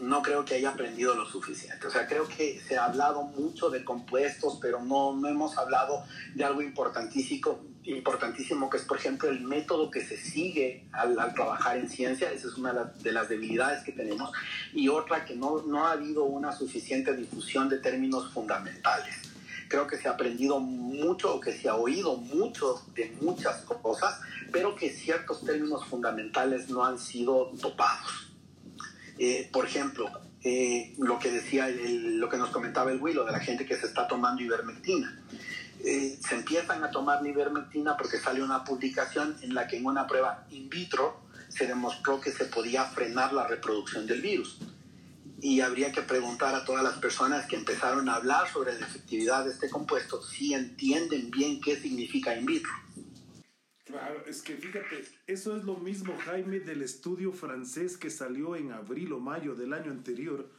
No creo que haya aprendido lo suficiente. O sea, creo que se ha hablado mucho de compuestos, pero no, no hemos hablado de algo importantísimo, importantísimo, que es, por ejemplo, el método que se sigue al, trabajar en ciencia. Esa es una de las debilidades que tenemos. Y otra, que no, no ha habido una suficiente difusión de términos fundamentales creo que se ha aprendido mucho o que se ha oído mucho de muchas cosas, pero que ciertos términos fundamentales no han sido topados. Eh, por ejemplo, eh, lo que decía, lo que nos comentaba el Willow de la gente que se está tomando ivermectina. Eh, se empiezan a tomar ivermectina porque sale una publicación en la que en una prueba in vitro se demostró que se podía frenar la reproducción del virus y habría que preguntar a todas las personas que empezaron a hablar sobre la efectividad de este compuesto si entienden bien qué significa in vitro. Claro, es que fíjate, eso es lo mismo, Jaime, del estudio francés que salió en abril o mayo del año anterior,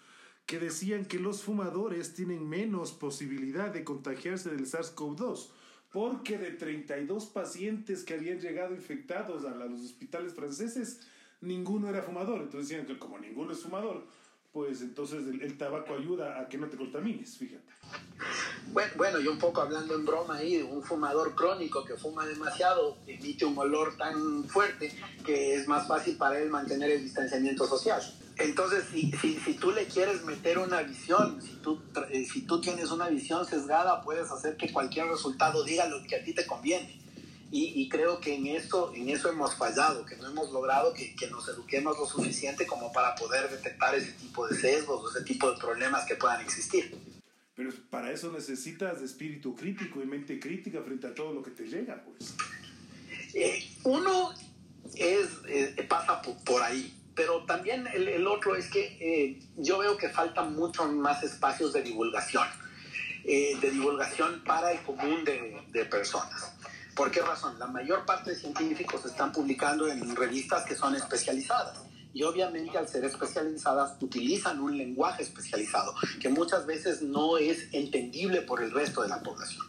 que decían que los fumadores tienen menos posibilidad de contagiarse del SARS-CoV-2, porque de 32 pacientes que habían llegado infectados a los hospitales franceses, ninguno era fumador. Entonces decían que como ninguno es fumador, pues entonces el, tabaco ayuda a que no te contamines, fíjate. Bueno, bueno, y un poco hablando en broma ahí, un fumador crónico que fuma demasiado emite un olor tan fuerte que es más fácil para él mantener el distanciamiento social. Entonces, si, si, si tú le quieres meter una visión, si tú, eh, si tú tienes una visión sesgada, puedes hacer que cualquier resultado diga lo que a ti te conviene. Y, creo que en eso, en eso hemos fallado, que no hemos logrado que, que, nos eduquemos lo suficiente como para poder detectar ese tipo de sesgos, ese tipo de problemas que puedan existir. Pero para eso necesitas espíritu crítico y mente crítica frente a todo lo que te llega, pues. Eh, uno es, eh, pasa por, ahí, pero también el, el otro es que eh, yo veo que faltan muchos más espacios de divulgación, de divulgación para el común de, de personas. ¿Por qué razón? La mayor parte de científicos están publicando en revistas que son especializadas. Y obviamente al ser especializadas utilizan un lenguaje especializado que muchas veces no es entendible por el resto de la población.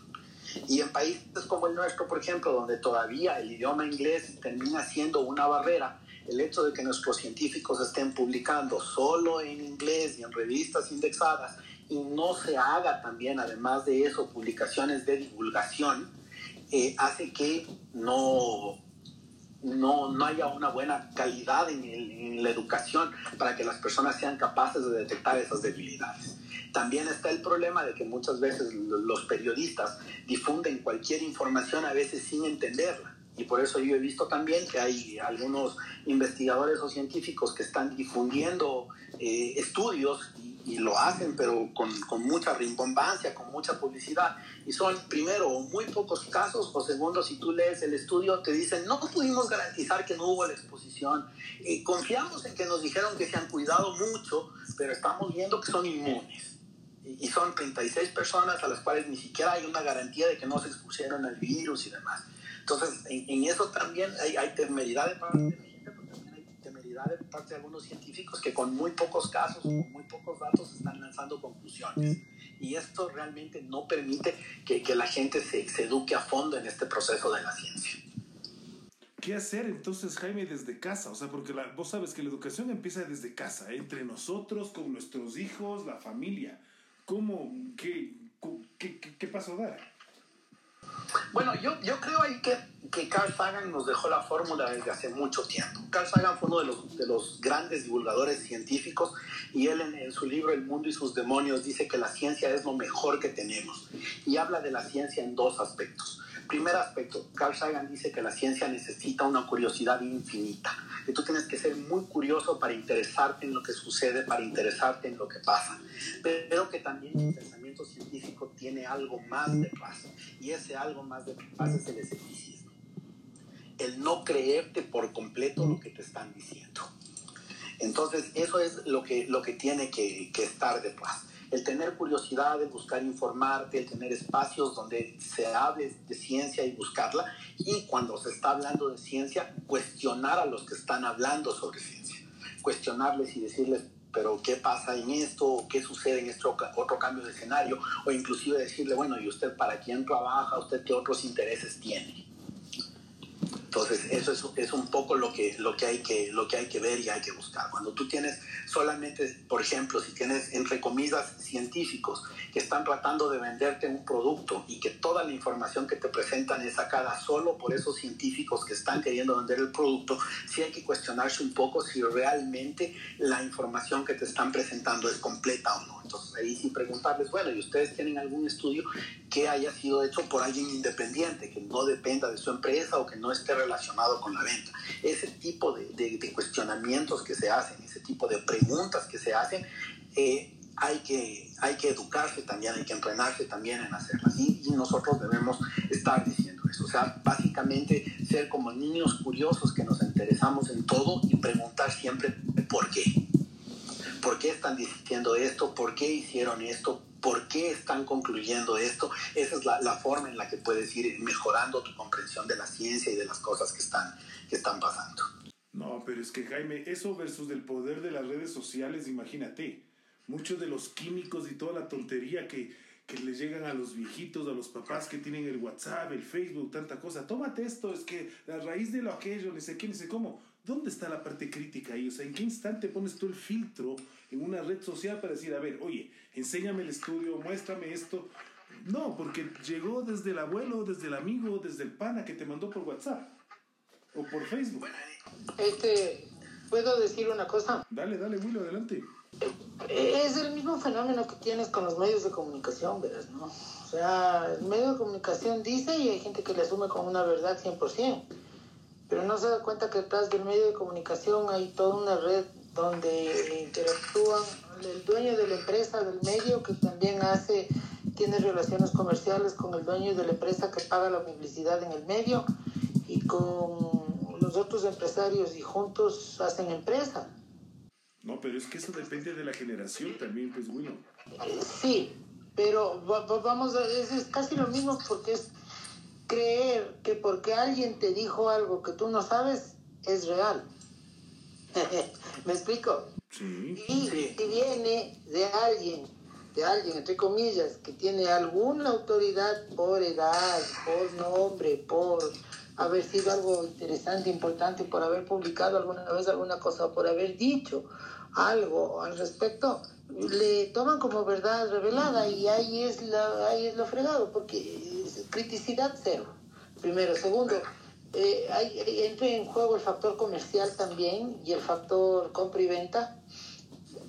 Y en países como el nuestro, por ejemplo, donde todavía el idioma inglés termina siendo una barrera, el hecho de que nuestros científicos estén publicando solo en inglés y en revistas indexadas y no se haga también, además de eso, publicaciones de divulgación, eh, hace que no, no, no, haya una buena calidad en, en, la educación para que las personas sean capaces de detectar esas debilidades. También está el problema de que muchas veces los periodistas difunden cualquier información a veces sin entenderla. Y por eso yo he visto también que hay algunos investigadores o científicos que están difundiendo eh, estudios y y lo hacen, pero con, con, mucha rimbombancia, con mucha publicidad. Y son, primero, muy pocos casos, o segundo, si tú lees el estudio, te dicen, no pudimos garantizar que no hubo la exposición. Y confiamos en que nos dijeron que se han cuidado mucho, pero estamos viendo que son inmunes. Y son 36 personas a las cuales ni siquiera hay una garantía de que no se expusieron al virus y demás. Entonces, en, eso también hay, hay temeridad de parte de de parte de algunos científicos que con muy pocos casos, con muy pocos datos, están lanzando conclusiones. Y esto realmente no permite que, que la gente se, eduque a fondo en este proceso de la ciencia. ¿Qué hacer entonces, Jaime, desde casa? O sea, porque vos sabes que la educación empieza desde casa, entre nosotros, con nuestros hijos, la familia. ¿Cómo? ¿Qué, qué, qué, qué paso dar? Bueno, yo, yo creo ahí que, que Carl Sagan nos dejó la fórmula desde hace mucho tiempo. Carl Sagan fue uno de los, de los grandes divulgadores científicos y él en, su libro El mundo y sus demonios dice que la ciencia es lo mejor que tenemos y habla de la ciencia en dos aspectos. Primer aspecto, Carl Sagan dice que la ciencia necesita una curiosidad infinita, que tú tienes que ser muy curioso para interesarte en lo que sucede, para interesarte en lo que pasa, pero que también científico tiene algo más de paz, y ese algo más de paz es el escepticismo, el no creerte por completo lo que te están diciendo. Entonces, eso es lo que, lo que tiene que, que estar de paz. El tener curiosidad, el buscar informarte, el tener espacios donde se hable de ciencia y buscarla, y cuando se está hablando de ciencia, cuestionar a los que están hablando sobre ciencia, cuestionarles y decirles, pero ¿qué pasa en esto? ¿Qué sucede en este otro cambio de escenario? O inclusive decirle, bueno, ¿y usted para quién trabaja? ¿Usted qué otros intereses tiene? Entonces, eso es, es, un poco lo que, lo, que hay que, lo que hay que ver y hay que buscar. Cuando tú tienes solamente, por ejemplo, si tienes, entre comillas, científicos que están tratando de venderte un producto y que toda la información que te presentan es sacada solo por esos científicos que están queriendo vender el producto, sí hay que cuestionarse un poco si realmente la información que te están presentando es completa o no. Entonces, ahí sí preguntarles, bueno, ¿y ustedes tienen algún estudio que haya sido hecho por alguien independiente, que no dependa de su empresa o que no esté relacionado con la venta? Ese tipo de, cuestionamientos que se hacen, ese tipo de preguntas que se hacen, eh, hay, que, hay que educarse también, hay que entrenarse también en hacerlas. Y, y nosotros debemos estar diciendo eso. O sea, básicamente ser como niños curiosos que nos interesamos en todo y preguntar siempre por qué. ¿Por qué están diciendo esto? ¿Por qué hicieron esto? ¿Por qué están concluyendo esto? Esa es la, la, forma en la que puedes ir mejorando tu comprensión de la ciencia y de las cosas que están, que están pasando. No, pero es que Jaime, eso versus el poder de las redes sociales, imagínate, muchos de los químicos y toda la tontería que, que les llegan a los viejitos, a los papás que tienen el WhatsApp, el Facebook, tanta cosa. Tómate esto, es que la raíz de lo aquello, ni sé qué, ni sé cómo. ¿Dónde está la parte crítica ahí? O sea, ¿en qué instante pones tú el filtro en una red social para decir, a ver, oye, enséñame el estudio, muéstrame esto? No, porque llegó desde el abuelo, desde el amigo, desde el pana que te mandó por WhatsApp o por Facebook. Este, ¿puedo decir una cosa? Dale, dale, Willo, adelante. Es el mismo fenómeno que tienes con los medios de comunicación, verás, ¿no? O sea, el medio de comunicación dice y hay gente que le asume como una verdad 100%, pero no se da cuenta que detrás del medio de comunicación hay toda una red donde interactúan el dueño de la empresa del medio que también hace tiene relaciones comerciales con el dueño de la empresa que paga la publicidad en el medio y con los otros empresarios y juntos hacen empresa. No, pero es que eso depende de la generación también, pues bueno. Sí, pero vamos a, es, es casi lo mismo porque es creer que porque alguien te dijo algo que tú no sabes es real. ¿Me explico? Y si viene de alguien, de alguien, entre comillas, que tiene alguna autoridad por edad, por nombre, por haber sido algo interesante, importante, por haber publicado alguna vez alguna cosa por haber dicho algo al respecto, le toman como verdad revelada y ahí es, la, ahí es lo fregado, porque es criticidad cero, primero. Segundo, eh, hay, entra en juego el factor comercial también y el factor compra y venta.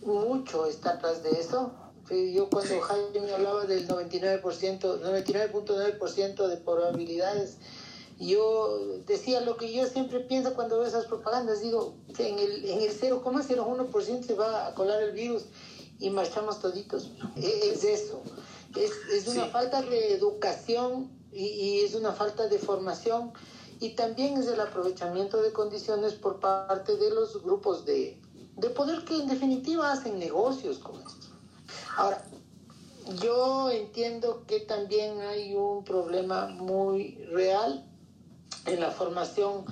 Mucho está atrás de eso. Yo cuando Jaime hablaba del 99%, 99.9% de probabilidades, yo decía lo que yo siempre pienso cuando veo esas propagandas, digo, en el, en el 0,01% se va a colar el virus y marchamos toditos. Es eso, es, es una sí. falta de educación y, y, es una falta de formación y también es el aprovechamiento de condiciones por parte de los grupos de, de poder que en definitiva hacen negocios con esto. Ahora, yo entiendo que también hay un problema muy real en la formación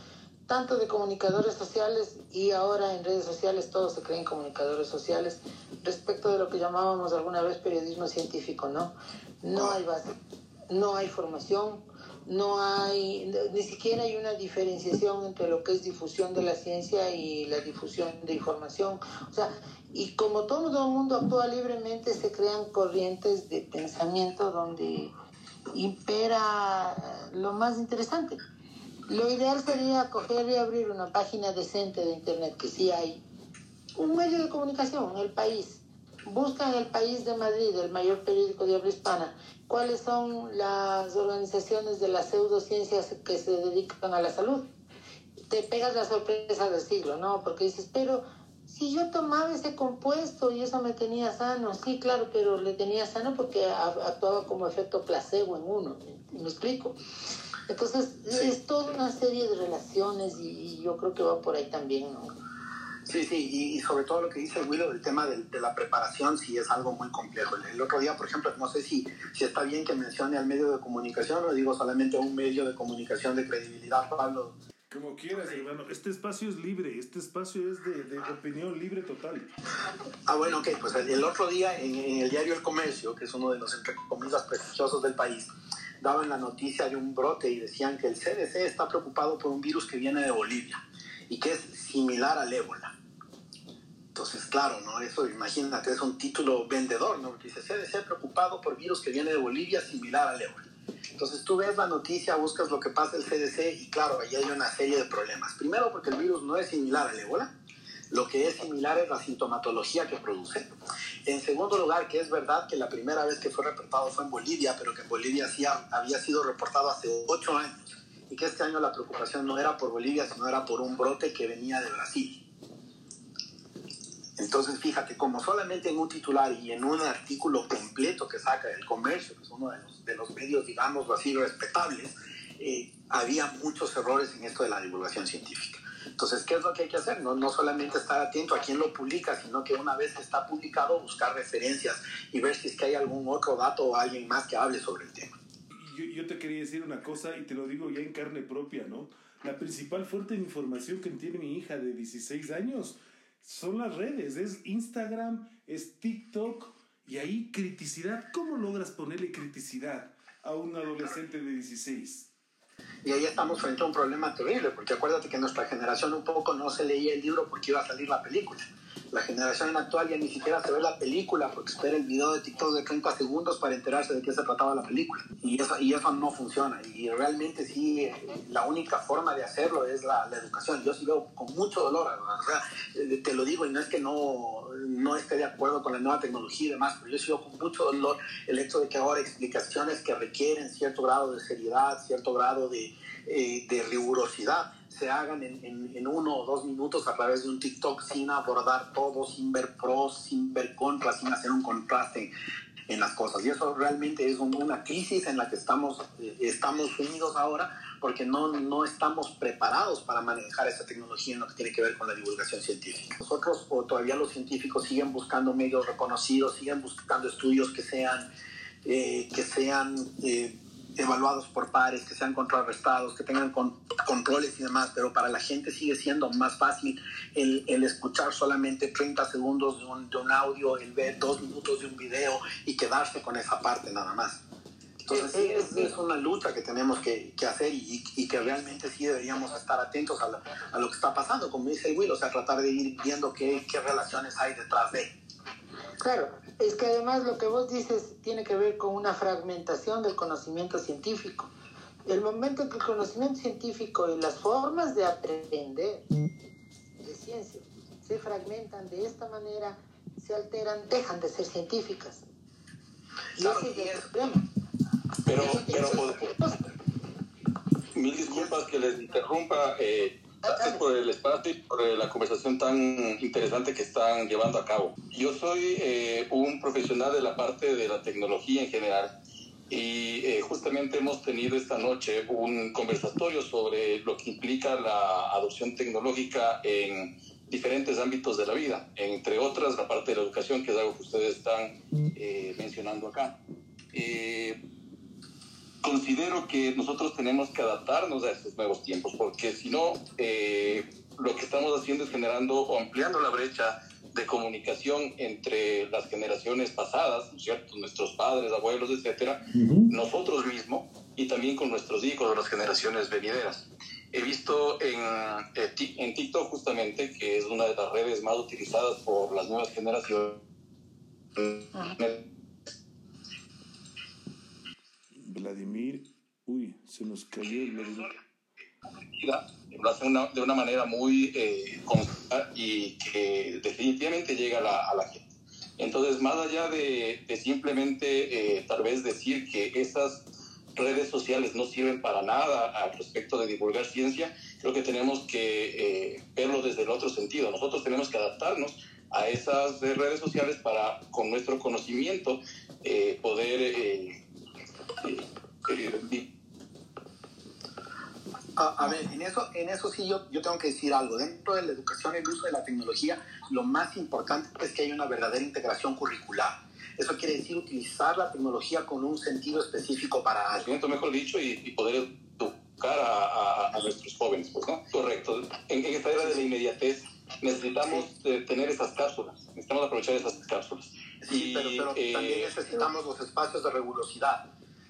tanto de comunicadores sociales y ahora en redes sociales todos se creen comunicadores sociales respecto de lo que llamábamos alguna vez periodismo científico, ¿no? No hay base, no hay formación, no hay, ni siquiera hay una diferenciación entre lo que es difusión de la ciencia y la difusión de información. O sea, y como todo el mundo actúa libremente, se crean corrientes de pensamiento donde impera lo más interesante. Lo ideal sería coger y abrir una página decente de internet, que sí hay. Un medio de comunicación, el país. Busca en el país de Madrid, el mayor periódico de habla hispana, cuáles son las organizaciones de las pseudociencias que se dedican a la salud. Te pegas la sorpresa del siglo, ¿no? Porque dices, pero si yo tomaba ese compuesto y eso me tenía sano, sí, claro, pero le tenía sano porque actuaba como efecto placebo en uno, ¿me explico? Entonces, es toda una serie de relaciones y, yo creo que va por ahí también, ¿no? Sí, sí, y, sobre todo lo que dice Willow del tema de, la preparación, sí es algo muy complejo. El, otro día, por ejemplo, no sé si, si está bien que mencione al medio de comunicación o digo solamente un medio de comunicación de credibilidad, Pablo. Como quieras, hermano. Este espacio es libre, este espacio es de, de opinión libre total. Ah, bueno, ok, pues el, otro día en, en, el diario El Comercio, que es uno de los, entre comillas, prestigiosos del país, daban la noticia de un brote y decían que el CDC está preocupado por un virus que viene de Bolivia y que es similar al ébola. Entonces, claro, ¿no? Eso, imagínate, es un título vendedor, ¿no? dice CDC preocupado por virus que viene de Bolivia similar al ébola. Entonces tú ves la noticia, buscas lo que pasa el CDC y claro, ahí hay una serie de problemas. Primero porque el virus no es similar al ébola, lo que es similar es la sintomatología que produce. En segundo lugar, que es verdad que la primera vez que fue reportado fue en Bolivia, pero que en Bolivia había sido reportado hace ocho años y que este año la preocupación no era por Bolivia, sino era por un brote que venía de Brasil. Entonces, fíjate, como solamente en un titular y en un artículo completo que saca el comercio, que es uno de los, medios, digamos así, respetables, eh, había muchos errores en esto de la divulgación científica. Entonces, ¿qué es lo que hay que hacer? No, no solamente estar atento a quién lo publica, sino que una vez que está publicado, buscar referencias y ver si es que hay algún otro dato o alguien más que hable sobre el tema. Yo, yo te quería decir una cosa y te lo digo ya en carne propia, ¿no? La principal fuente de información que tiene mi hija de 16 años son las redes, es Instagram, es TikTok y ahí criticidad. ¿Cómo logras ponerle criticidad a un adolescente de 16? Y ahí estamos frente a un problema terrible, porque acuérdate que nuestra generación un poco no se leía el libro porque iba a salir la película. La generación actual ya ni siquiera se ve la película porque espera el video de TikTok de 30 segundos para enterarse de qué se trataba la película. Y eso, y eso no funciona. Y realmente sí, la única forma de hacerlo es la, la educación. Yo sí veo con mucho dolor, eh, te lo digo y no es que no, no esté de acuerdo con la nueva tecnología y demás, pero yo veo con mucho dolor el hecho de que ahora explicaciones que requieren cierto grado de seriedad, cierto grado de, eh, de rigurosidad, se hagan en, en, uno o dos minutos a través de un TikTok sin abordar todo, sin ver pros, sin ver contras, sin hacer un contraste en las cosas. Y eso realmente es una crisis en la que estamos, eh, estamos unidos ahora porque no, no estamos preparados para manejar esa tecnología en lo que tiene que ver con la divulgación científica. Nosotros o todavía los científicos siguen buscando medios reconocidos, siguen buscando estudios que sean, eh, que sean eh, evaluados por pares, que sean contrarrestados, que tengan controles y demás, pero para la gente sigue siendo más fácil el, el escuchar solamente 30 segundos de un, de un, audio, el ver dos minutos de un video y quedarse con esa parte nada más. Entonces sí, es, es una lucha que tenemos que, que hacer y, y, que realmente sí deberíamos estar atentos a, la, a, lo que está pasando, como dice Will, o sea, tratar de ir viendo qué, qué relaciones hay detrás de. Claro, es que además lo que vos dices tiene que ver con una fragmentación del conocimiento científico. El momento en que el conocimiento científico y las formas de aprender de ciencia se fragmentan de esta manera, se alteran, dejan de ser científicas. Y claro, ese es el problema. Pero, pero, mil disculpas que les interrumpa. Eh, Gracias por el espacio y por la conversación tan interesante que están llevando a cabo. Yo soy eh, un profesional de la parte de la tecnología en general y eh, justamente hemos tenido esta noche un conversatorio sobre lo que implica la adopción tecnológica en diferentes ámbitos de la vida, entre otras la parte de la educación, que es algo que ustedes están eh, mencionando acá. Considero que nosotros tenemos que adaptarnos a estos nuevos tiempos, porque si no, eh, lo que estamos haciendo es generando o ampliando la brecha de comunicación entre las generaciones pasadas, ¿cierto? Nuestros padres, abuelos, etcétera, nosotros mismos y también con nuestros hijos, las generaciones venideras. He visto en, eh, en TikTok justamente, que es una de las redes más utilizadas por las nuevas generaciones, Vladimir, uy, se nos cayó el Vladimir. Lo hace de una manera muy eh, y que definitivamente llega a la, gente. Entonces, más allá de, de simplemente eh, tal vez decir que esas redes sociales no sirven para nada al respecto de divulgar ciencia, creo que tenemos que eh, verlo desde el otro sentido. Nosotros tenemos que adaptarnos a esas redes sociales para, con nuestro conocimiento, eh, poder... Eh, a, ver, en eso, en eso sí yo, yo tengo que decir algo. Dentro de la educación el uso de la tecnología, lo más importante es que haya una verdadera integración curricular. Eso quiere decir utilizar la tecnología con un sentido específico para algo. mejor dicho, y, y poder educar a, a, nuestros jóvenes, pues, ¿no? Correcto. En, en, esta era de la inmediatez necesitamos eh, tener esas cápsulas, necesitamos aprovechar esas cápsulas. Sí, pero, pero eh, también necesitamos los espacios de rigurosidad.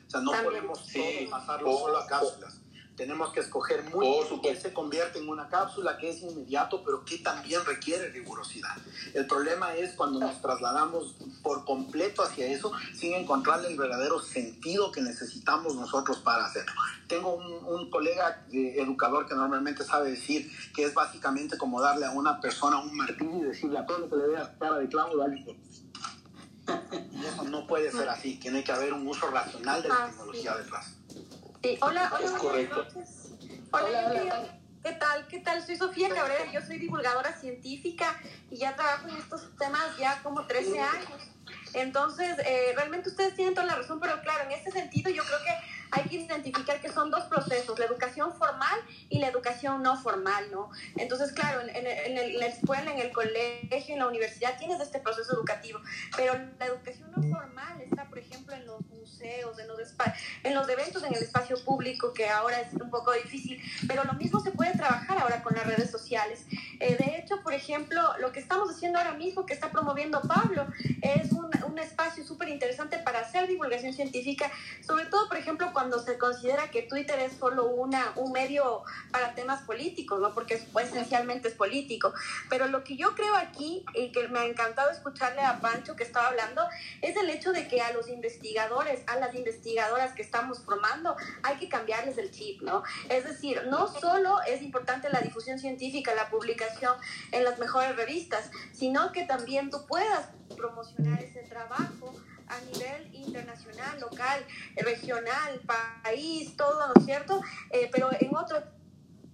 O sea, no podemos sí, pasarlo solo a cápsulas. Tenemos que escoger muy bien qué se convierte en una cápsula que es inmediato, pero que también requiere rigurosidad. El problema es cuando nos trasladamos por completo hacia eso sin encontrarle el verdadero sentido que necesitamos nosotros para hacerlo. Tengo un, colega eh, educador que normalmente sabe decir que es básicamente como darle a una persona un martillo y decirle a todo lo que le vea cara de clavo, dale y eso no puede ser así, tiene que haber un uso racional de la tecnología detrás. Sí, hola, hola, buenas noches. Hola, ¿qué tal? ¿Qué tal? Soy Sofía Cabrera, yo soy divulgadora científica y ya trabajo en estos temas ya como 13 años. Entonces, eh, realmente ustedes tienen toda la razón, pero claro, en este sentido yo creo que hay que identificar que son dos procesos, la educación formal y la educación no formal, ¿no? Entonces, claro, en, en, la escuela, en el colegio, en la universidad tienes este proceso educativo, pero la educación no formal está, por ejemplo, en los museos, en los, en los eventos, en el espacio público, que ahora es un poco difícil, pero lo mismo se puede trabajar ahora con las redes sociales. Eh, de hecho, por ejemplo, lo que estamos haciendo ahora mismo, que está promoviendo Pablo, es un, un espacio súper interesante para hacer divulgación científica, sobre todo, por ejemplo, cuando se considera que Twitter es solo una, un medio para temas políticos, ¿no? Porque esencialmente es político. Pero lo que yo creo aquí, y que me ha encantado escucharle a Pancho que estaba hablando, es el hecho de que a los investigadores, a las investigadoras que estamos formando, hay que cambiarles el chip, ¿no? Es decir, no solo es importante la difusión científica, la publicación en las mejores revistas, sino que también tú puedas promocionar ese trabajo a nivel internacional, local, regional, país, todo, ¿no es cierto? Eh, pero en otro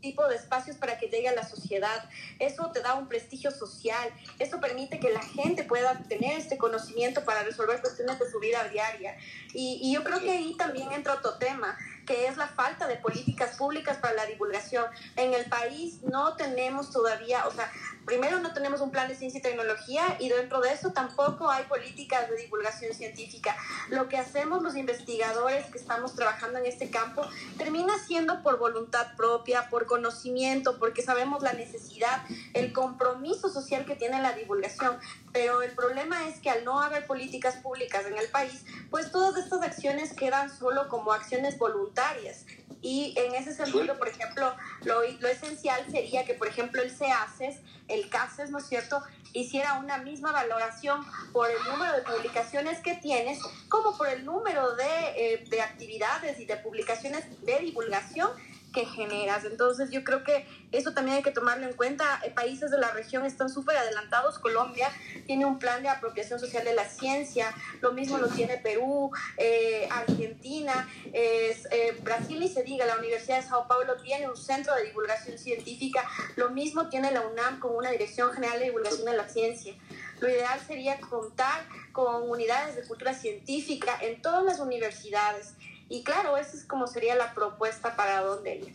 tipo de espacios para que llegue a la sociedad. Eso te da un prestigio social, eso permite que la gente pueda tener este conocimiento para resolver cuestiones de su vida diaria. Y, y yo creo que ahí también entra otro tema, que es la falta de políticas públicas para la divulgación. En el país no tenemos todavía, o sea, primero no tenemos un plan de ciencia y tecnología y dentro de eso tampoco hay políticas de divulgación científica. Lo que hacemos los investigadores que estamos trabajando en este campo termina siendo por voluntad propia, por conocimiento, porque sabemos la necesidad, el compromiso social que tiene la divulgación. Pero el problema es que al no haber políticas públicas en el país, pues todas estas acciones quedan solo como acciones voluntarias y en ese sentido, por ejemplo, lo, lo esencial sería que, por ejemplo, el CACES, el CACES, ¿no es cierto?, hiciera una misma valoración por el número de publicaciones que tienes, como por el número de, eh, de actividades y de publicaciones de divulgación que generas. Entonces yo creo que eso también hay que tomarlo en cuenta. Eh, países de la región están súper adelantados. Colombia tiene un plan de apropiación social de la ciencia. Lo mismo lo tiene Perú, eh, Argentina, eh, Brasil y se diga. La Universidad de Sao Paulo tiene un centro de divulgación científica. Lo mismo tiene la UNAM con una Dirección General de Divulgación de la Ciencia. Lo ideal sería contar con unidades de cultura científica en todas las universidades y claro, esa es como sería la propuesta para dónde ir.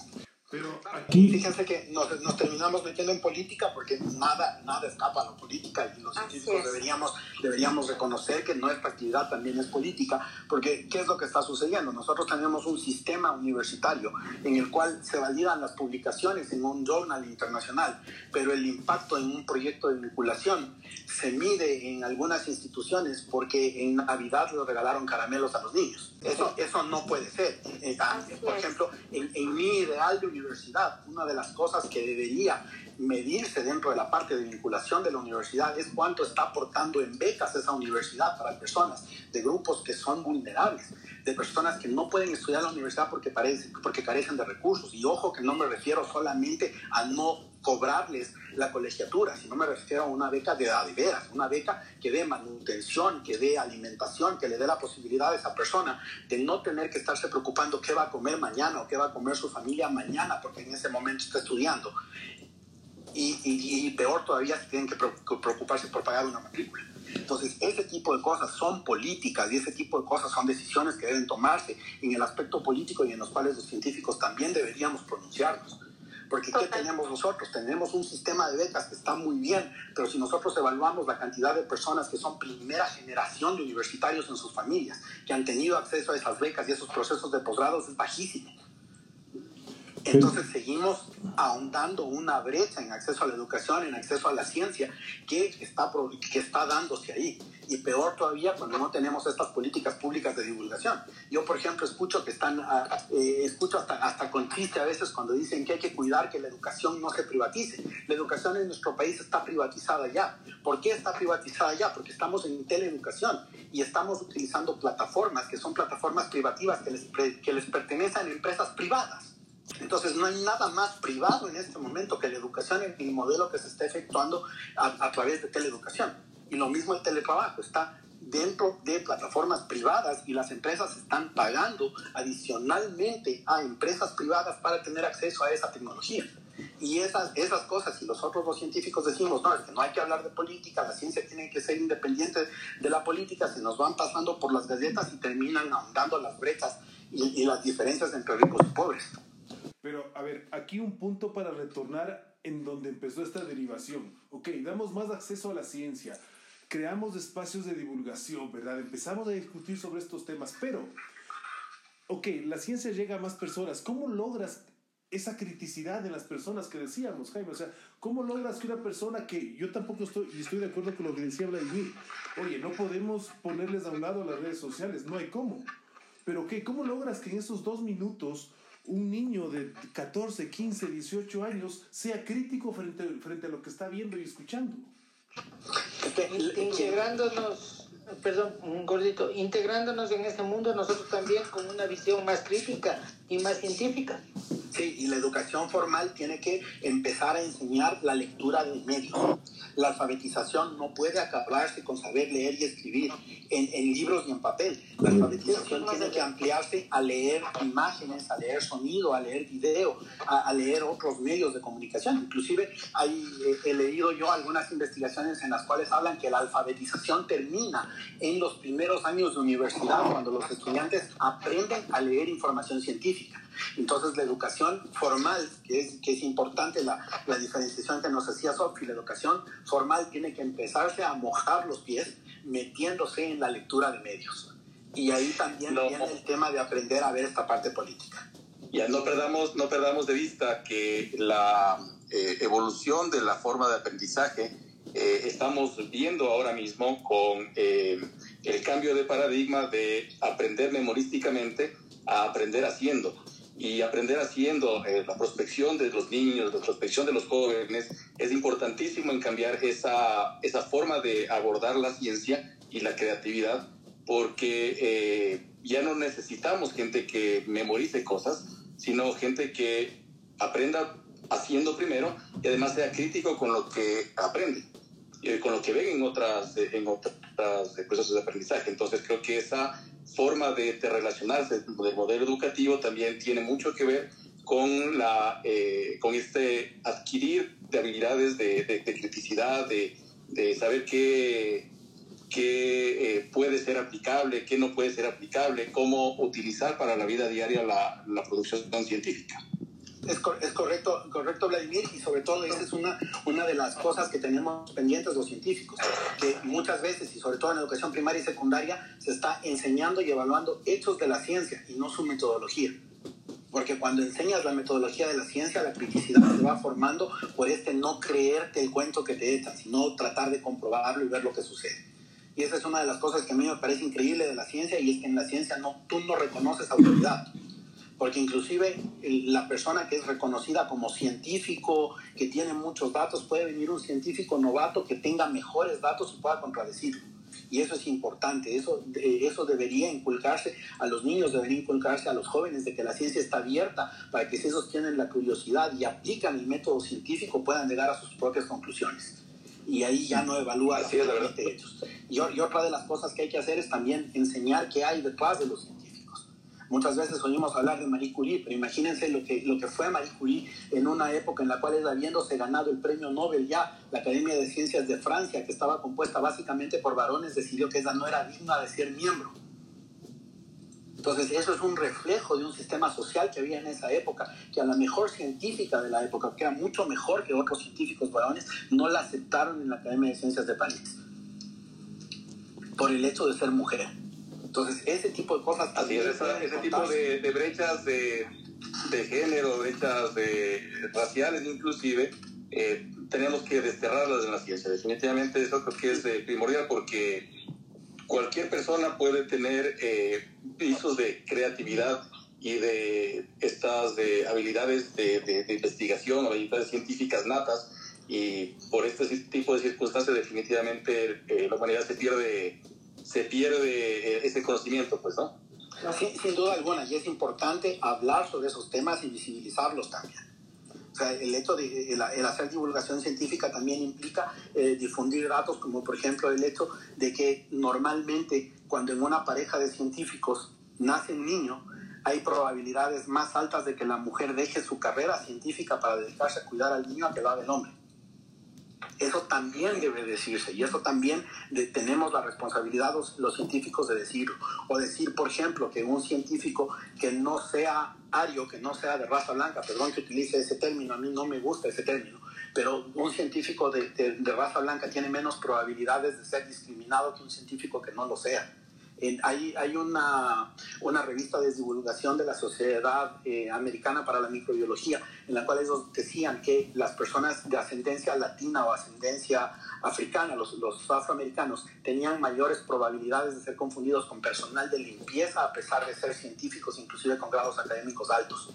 Pero aquí... Fíjense que nos, nos, terminamos metiendo en política porque nada, nada escapa a la política y los científicos deberíamos, deberíamos reconocer que nuestra actividad también es política porque ¿qué es lo que está sucediendo? Nosotros tenemos un sistema universitario en el cual se validan las publicaciones en un journal internacional, pero el impacto en un proyecto de vinculación se mide en algunas instituciones porque en Navidad le regalaron caramelos a los niños. Eso, eso no puede ser. Eh, por ejemplo, en, en mi ideal de universidad, una de las cosas que debería medirse dentro de la parte de vinculación de la universidad es cuánto está aportando en becas esa universidad para personas de grupos que son vulnerables, de personas que no pueden estudiar en la universidad porque, parece, porque carecen de recursos. Y ojo que no me refiero solamente a no cobrarles la colegiatura, sino me refiero a una beca de, de veras, una beca que dé manutención, que dé alimentación, que le dé la posibilidad a esa persona de no tener que estarse preocupando qué va a comer mañana o qué va a comer su familia mañana, porque en ese momento está estudiando. Y, y, peor todavía, si tienen que preocuparse por pagar una matrícula. Entonces, ese tipo de cosas son políticas y ese tipo de cosas son decisiones que deben tomarse en el aspecto político y en los cuales los científicos también deberíamos pronunciarnos. Porque ¿qué tenemos nosotros? Tenemos un sistema de becas que está muy bien, pero si nosotros evaluamos la cantidad de personas que son primera generación de universitarios en sus familias, que han tenido acceso a esas becas y esos procesos de posgrados, es bajísimo. Entonces seguimos ahondando una brecha en acceso a la educación, en acceso a la ciencia, que está, que está dándose ahí. Y peor todavía cuando no tenemos estas políticas públicas de divulgación. Yo, por ejemplo, escucho que están, ah, eh, escucho hasta, hasta con chiste a veces cuando dicen que hay que cuidar que la educación no se privatice. La educación en nuestro país está privatizada ya. ¿Por qué está privatizada ya? Porque estamos en teleeducación y estamos utilizando plataformas que son plataformas privativas que les, que les pertenecen a empresas privadas. Entonces no hay nada más privado en este momento que la educación en el modelo que se está efectuando a, través de teleeducación. Y lo mismo el teletrabajo, está dentro de plataformas privadas y las empresas están pagando adicionalmente a empresas privadas para tener acceso a esa tecnología. Y esas, esas cosas, si nosotros los científicos decimos, no, es que no hay que hablar de política, la ciencia tiene que ser independiente de la política, se nos van pasando por las galletas y terminan ahondando las brechas y, y las diferencias entre ricos y pobres. Pero, a ver, aquí un punto para retornar en donde empezó esta derivación. Ok, damos más acceso a la ciencia, creamos espacios de divulgación, ¿verdad? Empezamos a discutir sobre estos temas, pero, ok, la ciencia llega a más personas. ¿Cómo logras esa criticidad de las personas que decíamos, Jaime? O sea, ¿cómo logras que una persona que yo tampoco estoy, y estoy de acuerdo con lo que decía Vladimir, oye, no podemos ponerles a un lado las redes sociales, no hay cómo. Pero, ¿qué? ¿Cómo logras que en esos dos minutos un niño de 14, 15, 18 años sea crítico frente, frente a lo que está viendo y escuchando. Integrándonos, perdón, un gordito, integrándonos en este mundo nosotros también con una visión más crítica y más científica. Sí, y la educación formal tiene que empezar a enseñar la lectura del medio. La alfabetización no puede acabarse con saber leer y escribir en, en libros y en papel. La alfabetización tiene que ampliarse a leer imágenes, a leer sonido, a leer video, a, leer otros medios de comunicación. Inclusive hay, eh, he leído yo algunas investigaciones en las cuales hablan que la alfabetización termina en los primeros años de universidad, cuando los estudiantes aprenden a leer información científica. Entonces, la educación formal, que es, que es importante la, la diferenciación que nos hacía Sofi, la educación formal tiene que empezarse a mojar los pies metiéndose en la lectura de medios. Y ahí también viene el tema de aprender a ver esta parte política. Ya no perdamos, no perdamos de vista que la eh, evolución de la forma de aprendizaje eh, estamos viendo ahora mismo con eh, el cambio de paradigma de aprender memorísticamente a aprender haciendo y aprender haciendo eh, la prospección de los niños, la prospección de los jóvenes, es importantísimo en cambiar esa, esa forma de abordar la ciencia y la creatividad, porque eh, ya no necesitamos gente que memorice cosas, sino gente que aprenda haciendo primero y además sea crítico con lo que aprende, y con lo que ven en otras, en otras procesos de aprendizaje. Entonces creo que esa forma de, relacionarse del modelo educativo también tiene mucho que ver con, la, eh, con este adquirir de habilidades de, criticidad, de, de, saber qué, qué eh, puede ser aplicable, qué no puede ser aplicable, cómo utilizar para la vida diaria la, la producción científica. Es, correcto, correcto, Vladimir, y sobre todo esa es una, una de las cosas que tenemos pendientes los científicos, que muchas veces, y sobre todo en educación primaria y secundaria, se está enseñando y evaluando hechos de la ciencia y no su metodología. Porque cuando enseñas la metodología de la ciencia, la criticidad se va formando por este no creerte el cuento que te echan, sino tratar de comprobarlo y ver lo que sucede. Y esa es una de las cosas que a mí me parece increíble de la ciencia, y es que en la ciencia no, tú no reconoces autoridad. Porque inclusive la persona que es reconocida como científico, que tiene muchos datos, puede venir un científico novato que tenga mejores datos y pueda contradecirlo y eso es importante, eso, eso debería inculcarse a los niños, debería inculcarse a los jóvenes de que la ciencia está abierta para que si esos tienen la curiosidad y aplican el método científico puedan llegar a sus propias conclusiones. Y ahí ya no evalúa los hechos. Y, y otra de las cosas que hay que hacer es también enseñar qué hay detrás de los científicos Muchas veces oímos hablar de Marie Curie, pero imagínense lo que, lo que fue Marie Curie en una época en la cual, habiéndose ganado el premio Nobel ya, la Academia de Ciencias de Francia, que estaba compuesta básicamente por varones, decidió que ella no era digna de ser miembro. Entonces, eso es un reflejo de un sistema social que había en esa época, que a la mejor científica de la época, que era mucho mejor que otros científicos varones, no la aceptaron en la Academia de Ciencias de París por el hecho de ser mujer. Entonces, ese tipo de cosas... Así es, ese tipo de, brechas de, género, brechas de, raciales inclusive, eh, tenemos que desterrarlas en la ciencia. Definitivamente eso creo que es eh, primordial porque cualquier persona puede tener eh, pisos de creatividad y de estas de habilidades de, de, investigación o habilidades científicas natas y por este tipo de circunstancias definitivamente la humanidad se pierde se pierde eh, ese conocimiento, pues, ¿no? sin duda alguna, y es importante hablar sobre esos temas y visibilizarlos también. O sea, el hecho de el, hacer divulgación científica también implica eh, difundir datos, como por ejemplo el hecho de que normalmente cuando en una pareja de científicos nace un niño, hay probabilidades más altas de que la mujer deje su carrera científica para dedicarse a cuidar al niño a que va del hombre. Eso también debe decirse y eso también tenemos la responsabilidad los, científicos de decirlo. O decir, por ejemplo, que un científico que no sea ario, que no sea de raza blanca, perdón que utilice ese término, a mí no me gusta ese término, pero un científico de, de raza blanca tiene menos probabilidades de ser discriminado que un científico que no lo sea hay, una, revista de divulgación de la Sociedad eh, Americana para la Microbiología, en la cual ellos decían que las personas de ascendencia latina o ascendencia africana, los afroamericanos, tenían mayores probabilidades de ser confundidos con personal de limpieza a pesar de ser científicos, inclusive con grados académicos altos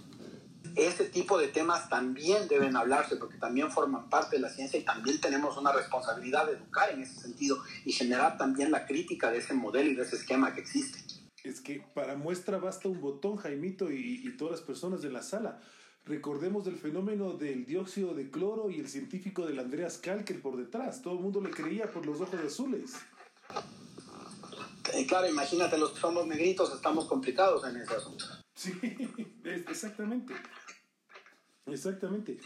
ese tipo de temas también deben hablarse porque también forman parte de la ciencia y también tenemos una responsabilidad de educar en ese sentido y generar también la crítica de ese modelo y de ese esquema que existe. Es que para muestra basta un botón, Jaimito, y, todas las personas de la sala. Recordemos del fenómeno del dióxido de cloro y el científico del Andreas Kalker por detrás. Todo el mundo le creía por los ojos azules. Eh, claro, imagínate, los que somos negritos estamos complicados en ese asunto. Sí, exactamente. Exactamente.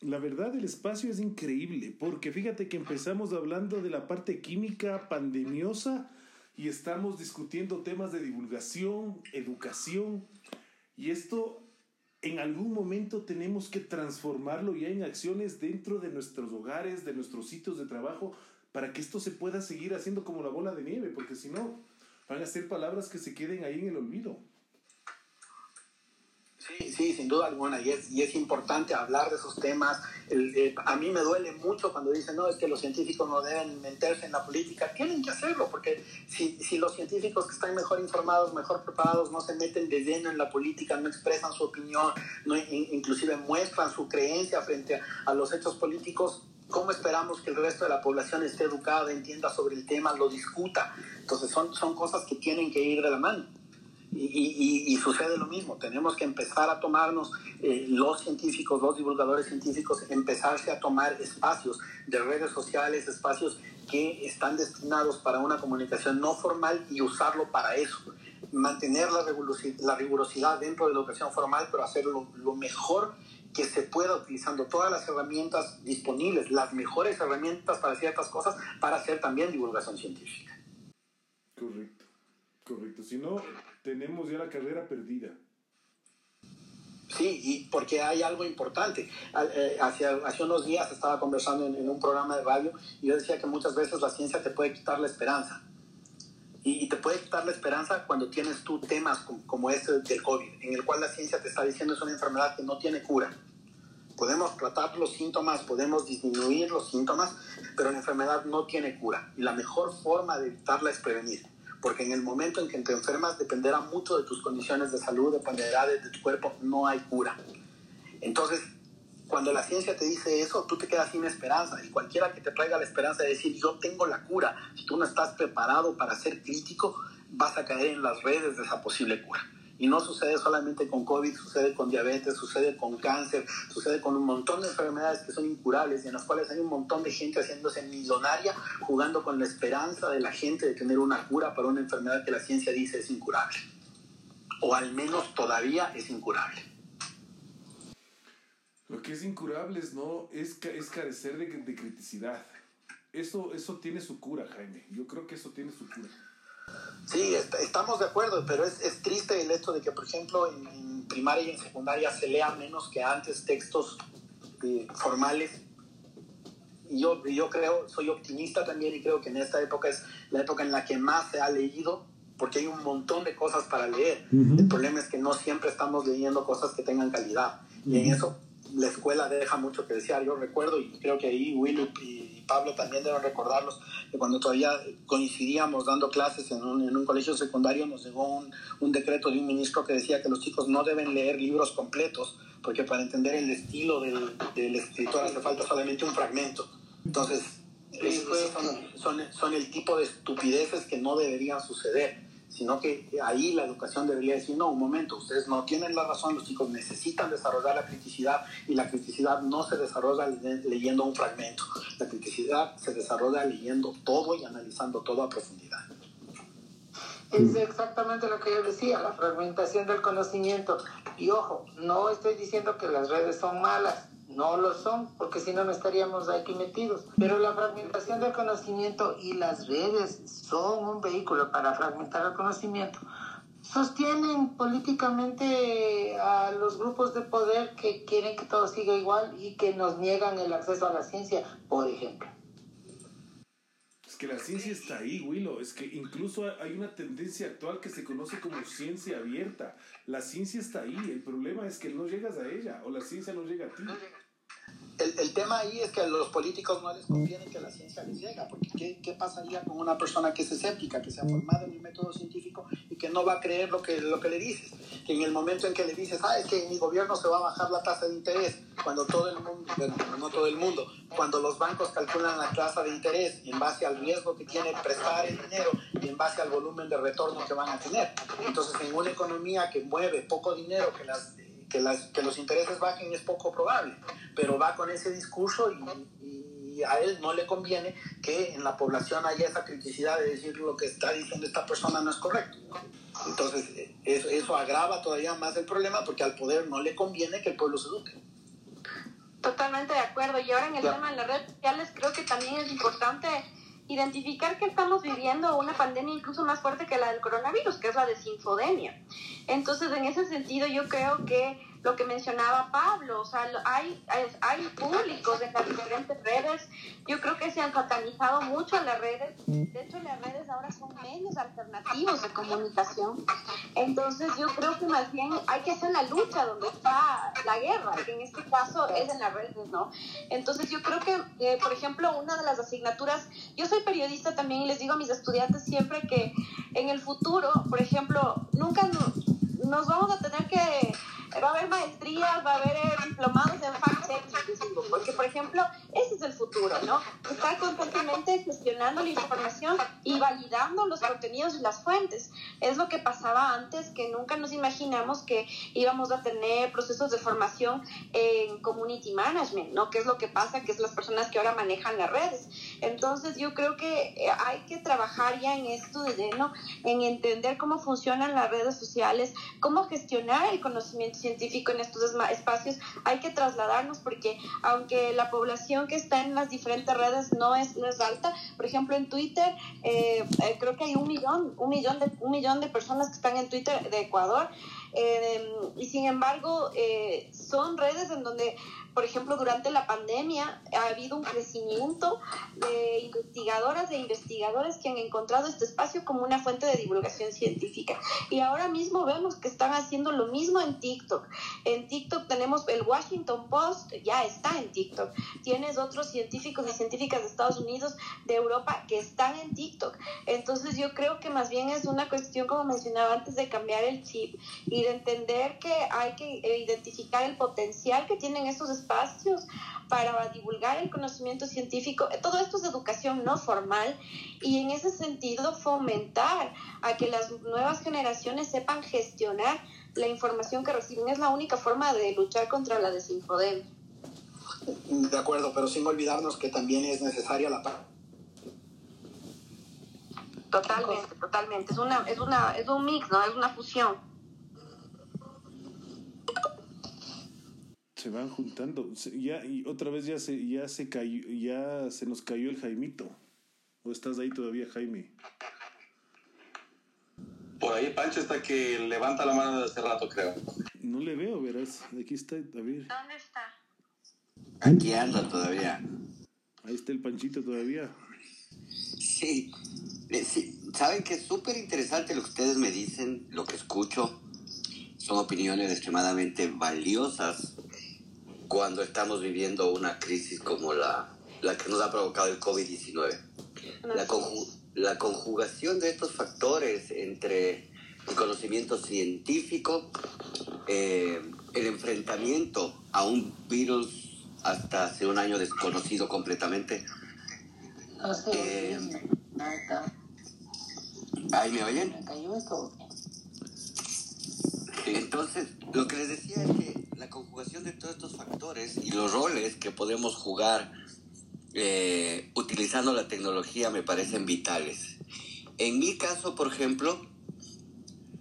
La verdad del espacio es increíble, porque fíjate que empezamos hablando de la parte química pandemiosa y estamos discutiendo temas de divulgación, educación, y esto en algún momento tenemos que transformarlo ya en acciones dentro de nuestros hogares, de nuestros sitios de trabajo, para que esto se pueda seguir haciendo como la bola de nieve, porque si no, van a ser palabras que se queden ahí en el olvido. Sí, sí, sin duda alguna, y es, y es importante hablar de esos temas. Eh, a mí me duele mucho cuando dicen, no, es que los científicos no deben meterse en la política. Tienen que hacerlo, porque si, si los científicos que están mejor informados, mejor preparados, no se meten de lleno en la política, no expresan su opinión, no, inclusive muestran su creencia frente a, a los hechos políticos, ¿cómo esperamos que el resto de la población esté educada, entienda sobre el tema, lo discuta? Entonces son, son cosas que tienen que ir de la mano. Y, sucede lo mismo, tenemos que empezar a tomarnos, eh, los científicos, los divulgadores científicos, empezarse a tomar espacios de redes sociales, espacios que están destinados para una comunicación no formal y usarlo para eso. Mantener la, la rigurosidad dentro de la educación formal, pero hacerlo lo mejor que se pueda utilizando todas las herramientas disponibles, las mejores herramientas para ciertas cosas, para hacer también divulgación científica. Correcto, correcto. Si no, tenemos ya la carrera perdida. Sí, y porque hay algo importante. Eh, hace, hace unos días estaba conversando en, un programa de radio y yo decía que muchas veces la ciencia te puede quitar la esperanza. Y, te puede quitar la esperanza cuando tienes tú temas como, como este del COVID, en el cual la ciencia te está diciendo es una enfermedad que no tiene cura. Podemos tratar los síntomas, podemos disminuir los síntomas, pero la enfermedad no tiene cura. Y la mejor forma de evitarla es prevenir porque en el momento en que te enfermas dependerá mucho de tus condiciones de salud, dependerá de, tu cuerpo, no hay cura. Entonces, cuando la ciencia te dice eso, tú te quedas sin esperanza y cualquiera que te traiga la esperanza de decir yo tengo la cura, si tú no estás preparado para ser crítico, vas a caer en las redes de esa posible cura. Y no sucede solamente con COVID, sucede con diabetes, sucede con cáncer, sucede con un montón de enfermedades que son incurables y en las cuales hay un montón de gente haciéndose millonaria jugando con la esperanza de la gente de tener una cura para una enfermedad que la ciencia dice es incurable. O al menos todavía es incurable. Lo que es incurable es, ¿no? es, es carecer de, de criticidad. Eso, eso tiene su cura, Jaime. Yo creo que eso tiene su cura. Sí, estamos de acuerdo, pero es, es, triste el hecho de que, por ejemplo, en, primaria y en secundaria se lea menos que antes textos formales. Y yo, yo creo, soy optimista también y creo que en esta época es la época en la que más se ha leído, porque hay un montón de cosas para leer. El problema es que no siempre estamos leyendo cosas que tengan calidad. Y en eso la escuela deja mucho que desear. Yo recuerdo, y creo que ahí Willy y Pablo también deben recordarlos, que cuando todavía coincidíamos dando clases en un, en un colegio secundario, nos llegó un, un, decreto de un ministro que decía que los chicos no deben leer libros completos, porque para entender el estilo del, del escritor hace falta solamente un fragmento. Entonces, son, son, son el tipo de estupideces que no deberían suceder sino que ahí la educación debería decir, no, un momento, ustedes no tienen la razón, los chicos necesitan desarrollar la criticidad y la criticidad no se desarrolla leyendo un fragmento, la criticidad se desarrolla leyendo todo y analizando todo a profundidad. Es exactamente lo que yo decía, la fragmentación del conocimiento. Y ojo, no estoy diciendo que las redes son malas, no lo son, porque si no, no estaríamos aquí metidos. Pero la fragmentación del conocimiento y las redes son un vehículo para fragmentar el conocimiento. Sostienen políticamente a los grupos de poder que quieren que todo siga igual y que nos niegan el acceso a la ciencia, por ejemplo. Es que la ciencia está ahí, Willow. Es que incluso hay una tendencia actual que se conoce como ciencia abierta. La ciencia está ahí. El problema es que no llegas a ella o la ciencia no llega a ti el, el, tema ahí es que los políticos no les conviene que la ciencia les llegue, porque ¿qué, ¿qué, pasaría con una persona que es escéptica, que se ha formado en el método científico y que no va a creer lo que, lo que le dices? Que en el momento en que le dices, ah, es que mi gobierno se va a bajar la tasa de interés, cuando todo el mundo, bueno, no todo el mundo, cuando los bancos calculan la tasa de interés en base al riesgo que tiene prestar el dinero y en base al volumen de retorno que van a tener. Entonces, en una economía que mueve poco dinero, que las que, las, que los intereses bajen es poco probable, pero va con ese discurso y, a él no le conviene que en la población haya esa criticidad de decir lo que está diciendo esta persona no es correcto. Entonces, eso, eso agrava todavía más el problema porque al poder no le conviene que el pueblo se eduque. Totalmente de acuerdo. Y ahora en el tema de las redes sociales creo que también es importante identificar que estamos viviendo una pandemia incluso más fuerte que la del coronavirus, que es la desinfodemia. Entonces, en ese sentido, yo creo que lo que mencionaba Pablo, o sea, hay, hay, públicos en las diferentes redes, yo creo que se han satanizado mucho las redes, de hecho las redes ahora son medios alternativos de comunicación, entonces yo creo que más bien hay que hacer la lucha donde está la guerra, que en este caso es en las redes, ¿no? Entonces yo creo que, eh, por ejemplo, una de las asignaturas, yo soy periodista también y les digo a mis estudiantes siempre que en el futuro, por ejemplo, nunca nos vamos a tener que va a haber maestrías, va a haber eh, diplomados en fact-checking, porque, por ejemplo, ese es el futuro, ¿no? Estar constantemente gestionando la información y validando los contenidos y las fuentes. Es lo que pasaba antes, que nunca nos imaginamos que íbamos a tener procesos de formación en community management, ¿no? Que es lo que pasa, que es las personas que ahora manejan las redes. Entonces, yo creo que eh, hay que trabajar ya en esto de, ¿no? En entender cómo funcionan las redes sociales, cómo gestionar el conocimiento científico en estos espacios, hay que trasladarnos porque aunque la población que está en las diferentes redes no es, no es alta, por ejemplo en Twitter eh, eh, creo que hay un millón, un millón, de, un millón de personas que están en Twitter de Ecuador Eh, y sin embargo, eh, son redes en donde por ejemplo, durante la pandemia ha habido un crecimiento de investigadoras e investigadores que han encontrado este espacio como una fuente de divulgación científica. Y ahora mismo vemos que están haciendo lo mismo en TikTok. En TikTok tenemos el Washington Post, ya está en TikTok. Tienes otros científicos y científicas de Estados Unidos, de Europa, que están en TikTok. Entonces yo creo que más bien es una cuestión, como mencionaba antes, de cambiar el chip y de entender que hay que identificar el potencial que tienen estos espacios para divulgar el conocimiento científico. Todo esto es educación no formal y en ese sentido fomentar a que las nuevas generaciones sepan gestionar la información que reciben. Es la única forma de luchar contra la desinfodemia. De acuerdo, pero sin olvidarnos que también es necesaria la paz. Totalmente, totalmente. Es una, es una, es un mix, ¿no? Es una fusión. Se van juntando. Ya, y otra vez ya se, ya se cayó, ya se nos cayó el Jaimito. ¿O estás ahí todavía, Jaime? Por ahí Pancho está que levanta la mano de hace rato, creo. No le veo, verás. Aquí está, a ver. ¿Dónde está? Aquí anda todavía. Ahí está el Panchito todavía. Sí, eh, sí. saben que es súper interesante lo que ustedes me dicen, lo que escucho. Son opiniones extremadamente valiosas cuando estamos viviendo una crisis como la, la que nos ha provocado el COVID-19. La, la conjugación de estos factores entre el conocimiento científico, eh, el enfrentamiento a un virus hasta hace un año desconocido completamente. Eh, ¿Ahí me oyen? Entonces, lo que les decía es que la conjugación de todos estos factores y los roles que podemos jugar eh, utilizando la tecnología me parecen vitales. En mi caso, por ejemplo,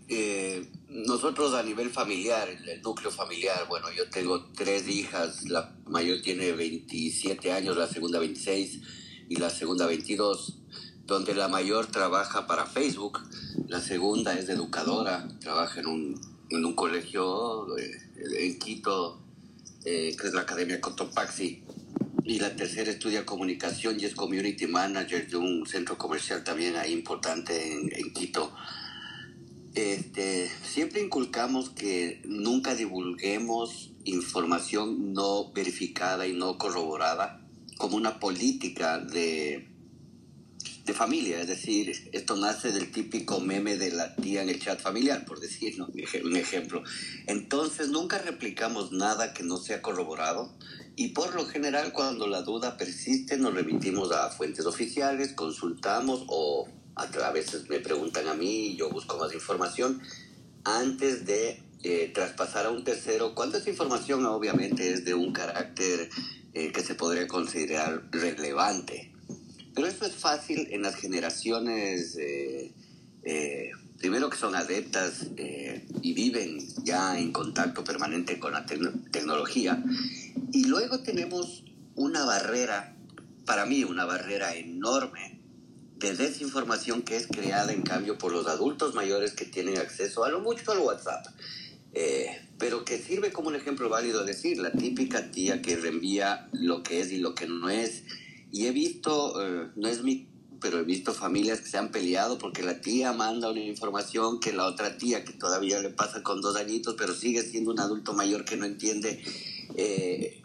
eh, nosotros a nivel familiar, el, núcleo familiar, bueno, yo tengo tres hijas, la mayor tiene 27 años, la segunda 26 y la segunda 22, donde la mayor trabaja para Facebook, la segunda es educadora, trabaja en un en un colegio eh, en Quito, eh, que es la Academia Cotopaxi. Y la tercera estudia comunicación y es community manager de un centro comercial también ahí importante en, en Quito. Este, siempre inculcamos que nunca divulguemos información no verificada y no corroborada como una política de, de familia, es decir, esto nace del típico meme de la tía en el chat familiar, por decirlo, un ejemplo. Entonces nunca replicamos nada que no sea corroborado y por lo general cuando la duda persiste nos remitimos a fuentes oficiales, consultamos o a veces me preguntan a mí yo busco más información antes de eh, traspasar a un tercero cuando esa información obviamente es de un carácter eh, que se podría considerar relevante pero eso es fácil en las generaciones, eh, eh, primero que son adeptas eh, y viven ya en contacto permanente con la tecnología. Y luego tenemos una barrera, para mí una barrera enorme de desinformación que es creada en cambio por los adultos mayores que tienen acceso a lo mucho al WhatsApp. pero que sirve como un ejemplo válido decir, la típica tía que reenvía lo que es y lo que no es, y he visto, eh, no es mi, pero he visto familias que se han peleado porque la tía manda una información que la otra tía, que todavía le pasa con dos añitos, pero sigue siendo un adulto mayor que no entiende, eh,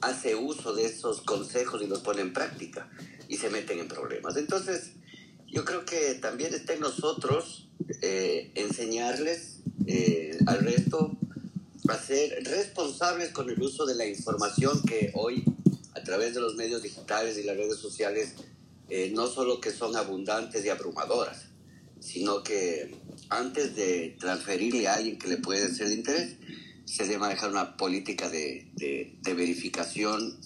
hace uso de esos consejos y los pone en práctica y se meten en problemas. Entonces, yo creo que también está en nosotros eh, enseñarles al resto a ser responsables con el uso de la información que hoy través de los medios digitales y las redes sociales, eh, no solo que son abundantes y abrumadoras, sino que antes de transferirle a alguien que le puede ser de interés, se debe manejar una política de, de, verificación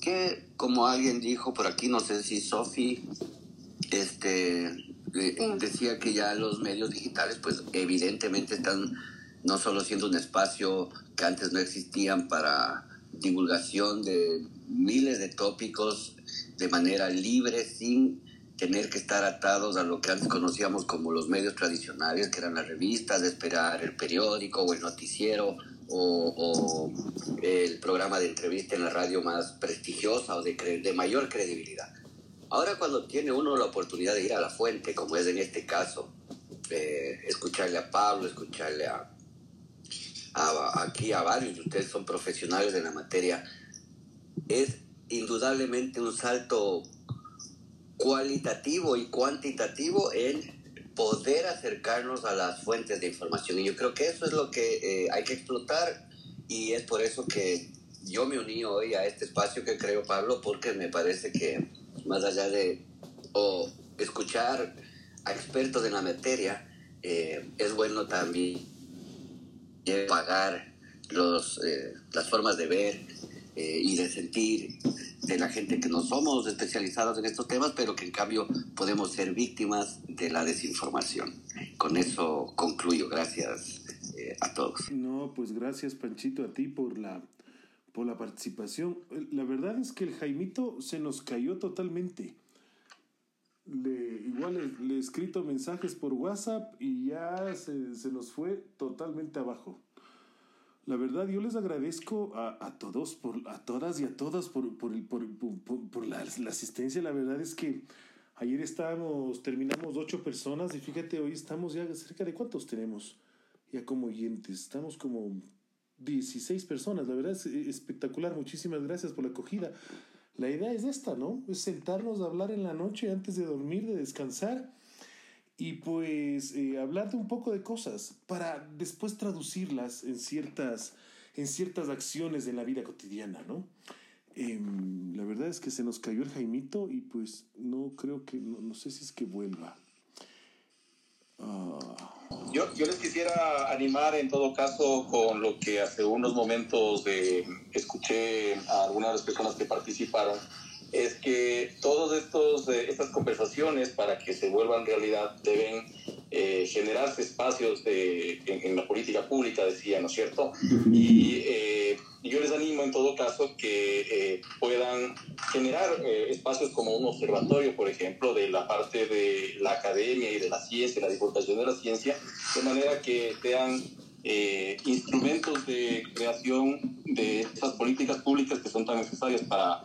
que, como alguien dijo por aquí, no sé si Sofi, este, decía que ya los medios digitales, pues evidentemente están no solo siendo un espacio que antes no existían para divulgación de miles de tópicos de manera libre, sin tener que estar atados a lo que antes conocíamos como los medios tradicionales, que eran las revistas, de esperar el periódico o el noticiero o, el programa de entrevista en la radio más prestigiosa o de, de mayor credibilidad. Ahora cuando tiene uno la oportunidad de ir a la fuente, como es en este caso, eh, escucharle a Pablo, escucharle a, aquí a varios de ustedes son profesionales de la materia, es indudablemente un salto cualitativo y cuantitativo en poder acercarnos a las fuentes de información. Y yo creo que eso es lo que eh, hay que explotar y es por eso que yo me uní hoy a este espacio que creo, Pablo, porque me parece que más allá de escuchar a expertos en la materia, eh, es bueno también pagar los, eh, las formas de ver y de sentir de la gente que no somos especializados en estos temas, pero que en cambio podemos ser víctimas de la desinformación. Con eso concluyo. Gracias eh, a todos. No, pues gracias Panchito a ti por la, por la participación. La verdad es que el Jaimito se nos cayó totalmente. Le, igual le, he escrito mensajes por WhatsApp y ya se, se nos fue totalmente abajo. La verdad, yo les agradezco a, a todos, por, a todas y a todas por, por, por, por la, la, asistencia. La verdad es que ayer estábamos, terminamos ocho personas y fíjate, hoy estamos ya cerca de cuántos tenemos ya como oyentes. Estamos como 16 personas. La verdad es espectacular. Muchísimas gracias por la acogida. La idea es esta, ¿no? Es sentarnos a hablar en la noche antes de dormir, de descansar y pues eh, hablar de un poco de cosas para después traducirlas en ciertas, en ciertas acciones de la vida cotidiana, ¿no? Em, la verdad es que se nos cayó el Jaimito y pues no creo que, no, sé si es que vuelva. Ah. Yo, yo les quisiera animar en todo caso con lo que hace unos momentos de, escuché a algunas de las personas que participaron es que todas eh, estas conversaciones, para que se vuelvan realidad, deben eh, generarse espacios de, en, la política pública, decía, ¿no es cierto? Y eh, yo les animo en todo caso que puedan generar espacios como un observatorio, por ejemplo, de la parte de la academia y de la ciencia, la divulgación de la ciencia, de manera que sean instrumentos de creación de esas políticas públicas que son tan necesarias para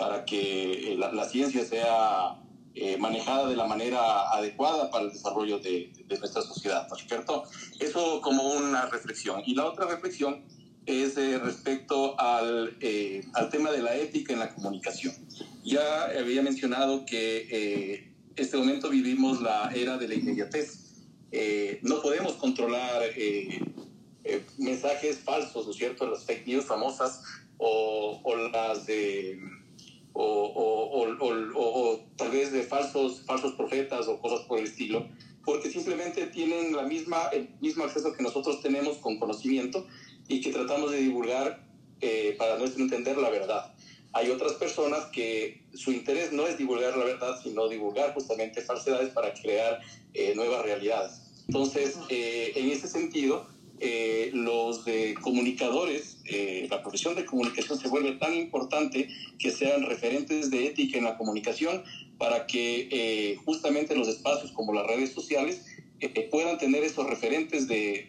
para que eh, la, ciencia sea eh, manejada de la manera adecuada para el desarrollo de, nuestra sociedad, ¿no es cierto? Eso como una reflexión. Y la otra reflexión es eh, respecto al, al, tema de la ética en la comunicación. Ya había mencionado que en este momento vivimos la era de la inmediatez. no podemos controlar mensajes falsos, ¿no es cierto? Las fake news famosas o, o las de o, o, tal vez de falsos, falsos profetas o cosas por el estilo, porque simplemente tienen la misma, el mismo acceso que nosotros tenemos con conocimiento y que tratamos de divulgar eh, para nuestro entender la verdad. Hay otras personas que su interés no es divulgar la verdad, sino divulgar justamente falsedades para crear eh, nuevas realidades. Entonces, eh, en ese sentido, eh, los comunicadores, eh, la profesión de comunicación se vuelve tan importante que sean referentes de ética en la comunicación para que eh, justamente los espacios como las redes sociales puedan tener esos referentes de,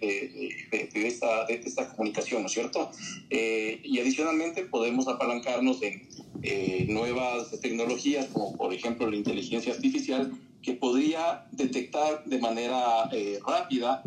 de, esta, de, esta, comunicación, ¿no es cierto? y adicionalmente podemos apalancarnos en nuevas tecnologías como por ejemplo la inteligencia artificial que podría detectar de manera rápida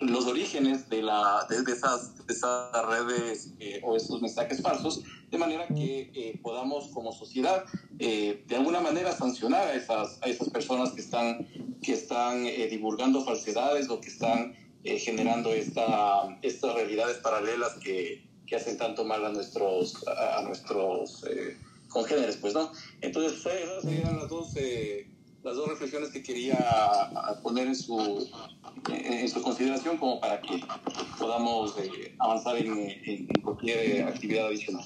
los orígenes de, la, de, esas, de esas, redes eh, o esos mensajes falsos, de manera que eh, podamos como sociedad eh, de alguna manera sancionar a esas, a esas personas que están, que están divulgando falsedades o que están generando esta, estas realidades paralelas que, que, hacen tanto mal a nuestros, a, nuestros congéneres, pues, ¿no? Entonces, esas serían las dos las dos reflexiones que quería poner en su, en su consideración como para que podamos eh, avanzar en, cualquier actividad adicional.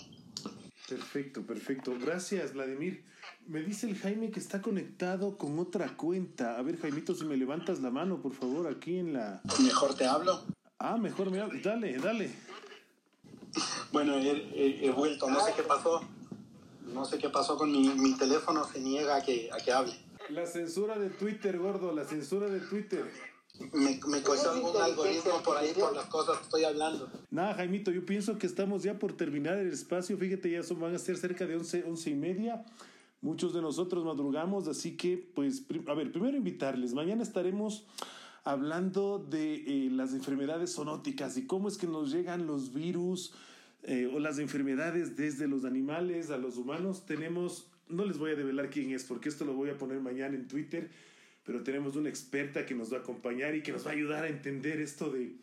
Perfecto, perfecto. Gracias, Vladimir. Me dice el Jaime que está conectado con otra cuenta. A ver, Jaimito, si me levantas la mano, por favor, aquí en la... Mejor te hablo. Ah, mejor me hablo. Dale, dale. Bueno, he, he vuelto, no sé qué pasó. No sé qué pasó con mi, mi teléfono, se niega a que, a que hable. La censura de Twitter, gordo, la censura de Twitter. Me, me cogió algún algoritmo por ahí por las cosas que estoy hablando. Nada, Jaimito, yo pienso que estamos ya por terminar el espacio. Fíjate, ya son, van a ser cerca de once, once y media. Muchos de nosotros madrugamos, así que, pues, a ver, primero invitarles. Mañana estaremos hablando de eh, las enfermedades zoonóticas y cómo es que nos llegan los virus eh, o las enfermedades desde los animales a los humanos. Tenemos, no les voy a develar quién es, porque esto lo voy a poner mañana en Twitter, pero tenemos una experta que nos va a acompañar y que nos va a ayudar a entender esto de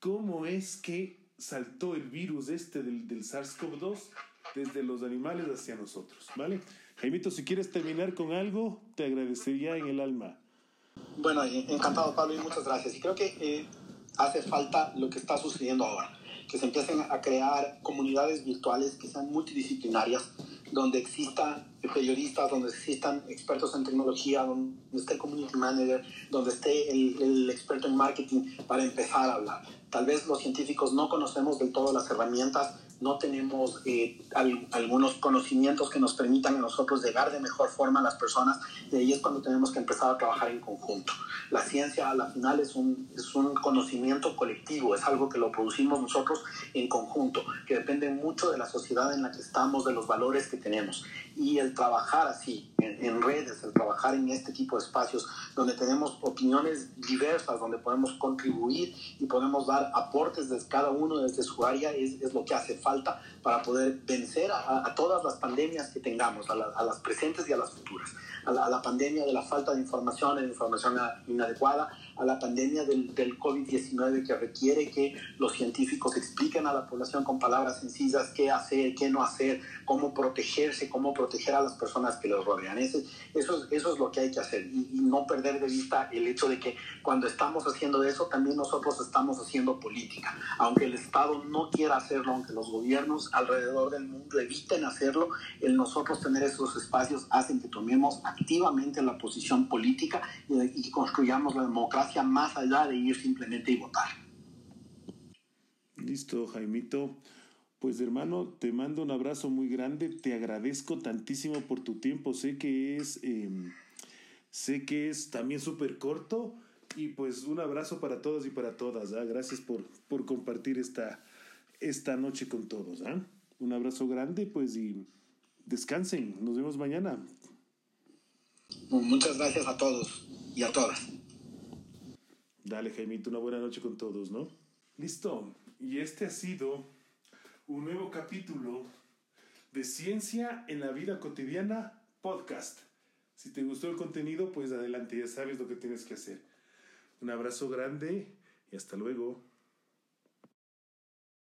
cómo es que saltó el virus este del, del SARS-CoV-2 desde los animales hacia nosotros, ¿vale? Jaimito, si quieres terminar con algo, te agradecería en el alma. Bueno, encantado Pablo y muchas gracias. Y creo que eh, hace falta lo que está sucediendo ahora, que se empiecen a crear comunidades virtuales que sean multidisciplinarias, donde existan periodistas, donde existan expertos en tecnología, donde esté el community manager, donde esté el, el experto en marketing para empezar a hablar. Tal vez los científicos no conocemos del todo las herramientas no tenemos eh, algunos conocimientos que nos permitan a nosotros llegar de mejor forma a las personas y ahí es cuando tenemos que empezar a trabajar en conjunto. La ciencia a la final es un, es un conocimiento colectivo, es algo que lo producimos nosotros en conjunto, que depende mucho de la sociedad en la que estamos, de los valores que tenemos y el trabajar así, en, redes, el trabajar en este tipo de espacios donde tenemos opiniones diversas, donde podemos contribuir y podemos dar aportes desde cada uno desde su área, es, es lo que hace falta para poder vencer a, todas las pandemias que tengamos, a, a, las presentes y a las futuras. A la, a la, pandemia de la falta de información, de información inadecuada, a la pandemia del, del COVID-19 que requiere que los científicos expliquen a la población con palabras sencillas qué hacer, qué no hacer, cómo protegerse, cómo proteger a las personas que los rodean. Ese, eso, eso es lo que hay que hacer y, y no perder de vista el hecho de que cuando estamos haciendo eso, también nosotros estamos haciendo política. Aunque el Estado no quiera hacerlo, aunque los gobiernos alrededor del mundo eviten hacerlo, el nosotros tener esos espacios hacen que tomemos activamente la posición política y, construyamos la democracia más allá de ir simplemente y votar. Listo, Jaimito. Pues hermano, te mando un abrazo muy grande, te agradezco tantísimo por tu tiempo, sé que es, eh, sé que es también súper corto y pues un abrazo para todos y para todas, ¿ah? gracias por, por compartir esta, esta noche con todos. ¿ah? Un abrazo grande, pues y descansen. Nos vemos mañana. Muchas gracias a todos y a todas. Dale, Jaimito, una buena noche con todos, ¿no? Listo. Y este ha sido un nuevo capítulo de Ciencia en la Vida Cotidiana podcast. Si te gustó el contenido, pues adelante, ya sabes lo que tienes que hacer. Un abrazo grande y hasta luego.